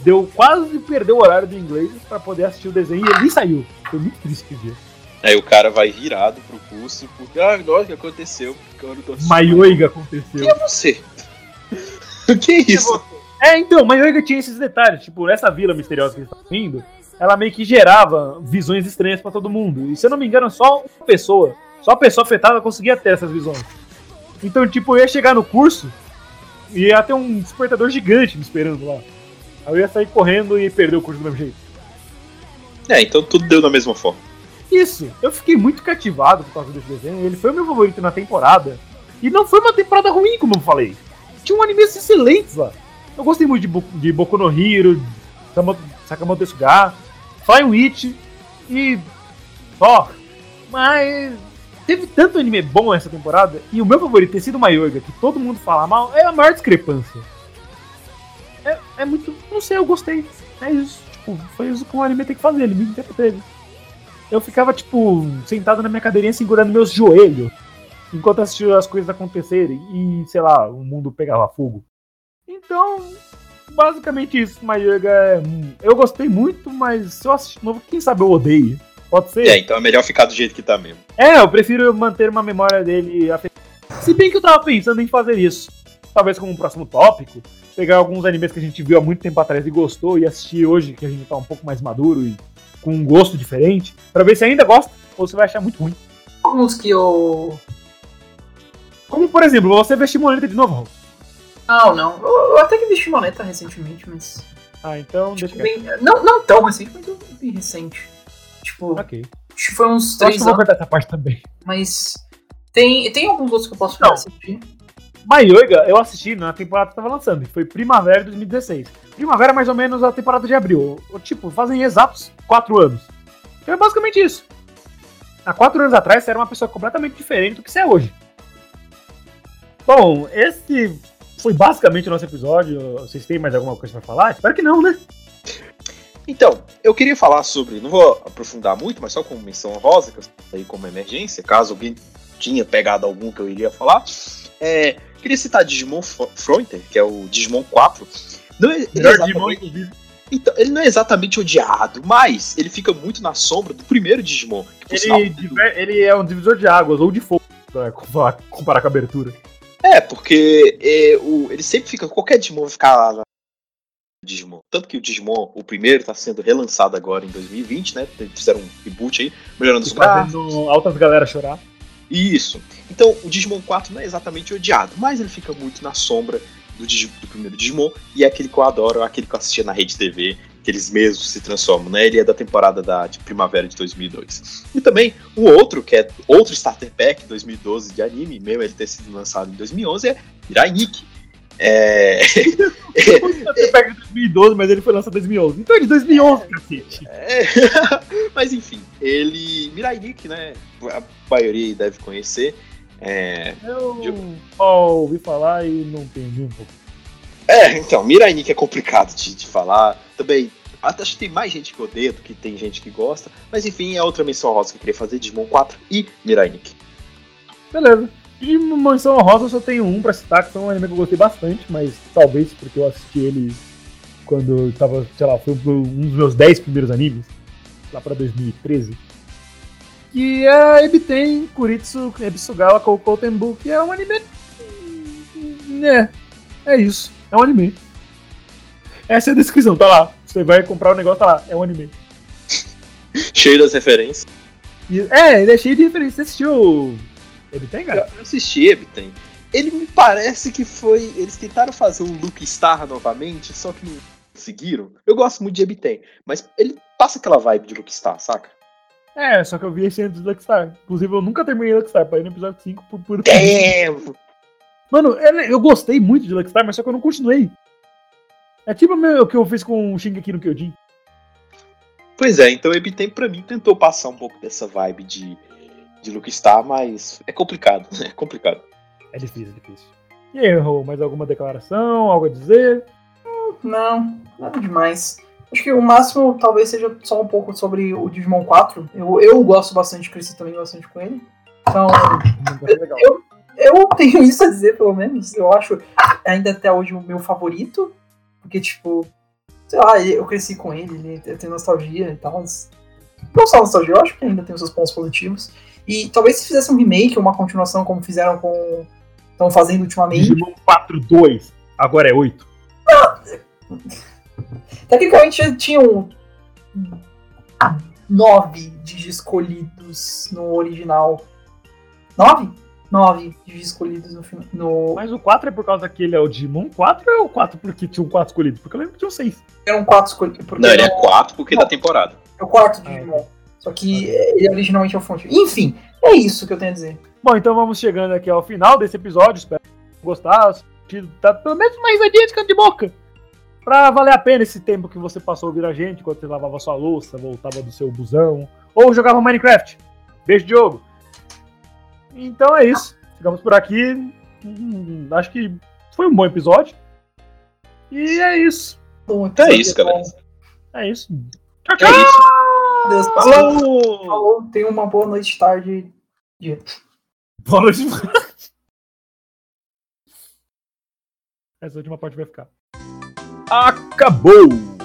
S1: Deu quase perder o horário do inglês pra poder assistir o desenho e ele nem saiu. Foi muito triste esse dia.
S3: Aí o cara vai virado pro curso, porque, ah, nossa, o que aconteceu? Porque eu não tô assistindo.
S1: Maioiga aconteceu.
S3: Quem é você? *laughs* O que é isso?
S1: É, então, Maioiga tinha esses detalhes. Tipo, essa vila misteriosa que eles estão indo, ela meio que gerava visões estranhas pra todo mundo. E se eu não me engano, só uma pessoa, só a pessoa afetada conseguia ter essas visões. Então, tipo, eu ia chegar no curso e ia ter um despertador gigante me esperando lá. Aí eu ia sair correndo e perder o curso do mesmo jeito.
S3: É, então tudo deu da mesma forma.
S1: Isso, eu fiquei muito cativado por causa desse desenho. Ele foi o meu favorito na temporada. E não foi uma temporada ruim, como eu falei. Tinha um animes excelentes lá. Eu gostei muito de, Bo de Boku no Hero, Sakamoto- Sakamoto Desuga, Flying Witch e. Ó. Mas. Teve tanto anime bom essa temporada. E o meu favorito ter sido Mayorga, que todo mundo fala mal, é a maior discrepância. É, é muito. Não sei, eu gostei. É isso. Tipo, foi isso que um anime tem que fazer, ele me entreteve eu ficava, tipo, sentado na minha cadeirinha segurando meus joelhos enquanto assistia as coisas acontecerem e, sei lá, o mundo pegava fogo. Então, basicamente isso. Mayorga é. Eu gostei muito, mas se eu assistir de novo, quem sabe eu odeio. Pode ser?
S3: É, então é melhor ficar do jeito que tá mesmo.
S1: É, eu prefiro manter uma memória dele. Se bem que eu tava pensando em fazer isso. Talvez como um próximo tópico, pegar alguns animes que a gente viu há muito tempo atrás e gostou e assistir hoje, que a gente tá um pouco mais maduro e com um gosto diferente, pra ver se ainda gosta ou se vai achar muito ruim.
S2: Alguns que eu.
S1: Como, por exemplo, você ver Shimoneta de novo.
S2: Não, não. Eu, eu até que vi Shimoneta recentemente, mas.
S1: Ah, então
S2: Tipo, bem, não, não tão recente, mas eu vi recente. Tipo,
S1: Ok.
S2: acho que foi uns três
S1: que eu vou
S2: anos,
S1: cortar essa parte também. *laughs*
S2: mas Tem, tem alguns outros que eu posso
S1: Não.
S2: assistir.
S1: Maioiga, eu assisti na temporada que tava lançando, que foi Primavera de 2016. Primavera é mais ou menos a temporada de abril. Tipo, fazem exatos quatro anos. Então é basicamente isso. Há quatro anos atrás, você era uma pessoa completamente diferente do que você é hoje. Bom, esse foi basicamente o nosso episódio. Vocês têm mais alguma coisa pra falar? Espero que não, né?
S3: Então, eu queria falar sobre, não vou aprofundar muito, mas só como menção rosa, que eu aí como emergência, caso alguém tinha pegado algum que eu iria falar. É, queria citar Digimon Fro- Frontier, que é o Digimon 4. Não é, ele, é
S1: Digimon, inclusive.
S3: então, ele não é exatamente odiado, mas ele fica muito na sombra do primeiro Digimon. Por sinal,
S1: Ele, ele é um divisor de águas ou de fogo, pra comparar com a abertura.
S3: É, porque é, o, ele sempre fica. Qualquer Digimon vai ficar lá na Digimon. Tanto que o Digimon, o primeiro, tá sendo relançado agora em 2020, né? Fizeram um reboot aí, melhorando os gráficos.
S1: Fazendo altas galera chorar.
S3: Isso. Então, o Digimon 4 não é exatamente odiado, mas ele fica muito na sombra do, do primeiro Digimon, e é aquele que eu adoro, é aquele que eu assistia na Rede TV, que eles mesmos se transformam, né? Ele é da temporada da, de primavera de 2002. E também, o outro, que é outro Starter Pack 2012 de anime, mesmo ele ter sido lançado em 2011, é Mirai Nikki. É... *laughs*
S1: Pega de 2012, mas ele foi lançado em 2011. Então é de 2011, cacete.
S3: É, *laughs* Mas enfim, ele. Mirai né? A maioria deve conhecer. É,
S1: Eu só ouvi falar e não entendi um pouco.
S3: É, então, Mirai é complicado de, de falar. Também, acho que tem mais gente que odeia do que tem gente que gosta. Mas enfim, é outra menção rosa que eu queria fazer: Digimon 4 e Mirai Nikki.
S1: Beleza. De Mansão Rosa eu só tenho um pra citar, que foi um anime que eu gostei bastante, mas talvez porque eu assisti ele quando eu tava, sei lá, foi um dos meus 10 primeiros animes, lá pra 2013. Que é Ebiten Kuritsu Ebisugawa Koukou Tenbu, que é um anime. É, é isso. É um anime. Essa é a descrição, tá lá. Você vai comprar o negócio, tá lá. É um anime. *laughs*
S3: Cheio das referências.
S1: E- é, ele é cheio de referências. Você assistiu Ebiten, cara?
S3: eu assisti Ebiten. Ele me parece que foi. Eles tentaram fazer um Luke Star novamente, só que não conseguiram. Eu gosto muito de Ebiten, mas ele passa aquela vibe de Luke Star, saca?
S1: É, só que eu vi esse antes do Luckstar. Inclusive, eu nunca terminei Luckstar, parei no episódio 5 por puro.
S3: Damn!
S1: Mano, eu gostei muito de Luckstar, mas só que eu não continuei. É tipo o que eu fiz com o Shingeki no Kyojin.
S3: Pois é, então Ebiten pra mim tentou passar um pouco dessa vibe de, de Luke Star, mas é complicado, *laughs* é complicado.
S1: É difícil, é difícil. E aí, Rô, mais alguma declaração, algo a dizer?
S2: Não, nada demais. Acho que o máximo talvez seja só um pouco sobre o Digimon 4. Eu, eu gosto bastante, cresci também bastante com ele. Então,
S1: Legal.
S2: eu tenho isso a dizer, pelo menos. Eu acho ainda até hoje o meu favorito. Porque, tipo, sei lá, eu cresci com ele, ele- eu tenho nostalgia e tal. Não só nostalgia, eu acho que ainda tem os seus pontos positivos. E talvez se fizesse um remake, uma continuação, como fizeram com. Estão fazendo ultimamente.
S1: Digimon 4-2, agora é 8.
S2: Tecnicamente tinham nove Digi escolhidos no original. Nove? Nove escolhidos no final. No...
S1: Mas o 4 é por causa que ele é o Digimon 4 ou é o 4 porque tinha um 4 escolhido? Porque eu lembro que tinha um 6.
S2: Eram quatro escolhidos. porque
S3: Não, ele é
S2: era
S3: 4 porque
S2: Não.
S3: da temporada.
S2: o quarto
S1: Ah,
S2: Digimon. Só que ele originalmente é o fonte. Enfim, é isso que eu tenho a dizer.
S1: Bom, então vamos chegando aqui ao final desse episódio. Espero que tenham gostado. tido- Tá pelo menos uma risadinha de canto de boca. Pra valer a pena esse tempo que você passou ouvindo a gente, enquanto você lavava sua louça, voltava do seu busão, ou jogava Minecraft. Beijo, Diogo. Então é isso. Ficamos por aqui. Hum, acho que foi um bom episódio. E é isso.
S2: Bom,
S3: Então é isso, galera.
S1: É isso. Tchau,
S3: É
S1: tchau.
S3: isso.
S2: Deus,
S3: Falou!
S2: Falou, tenha uma boa noite, tarde, dia.
S1: Boa noite. *laughs* Essa última parte vai ficar. Acabou!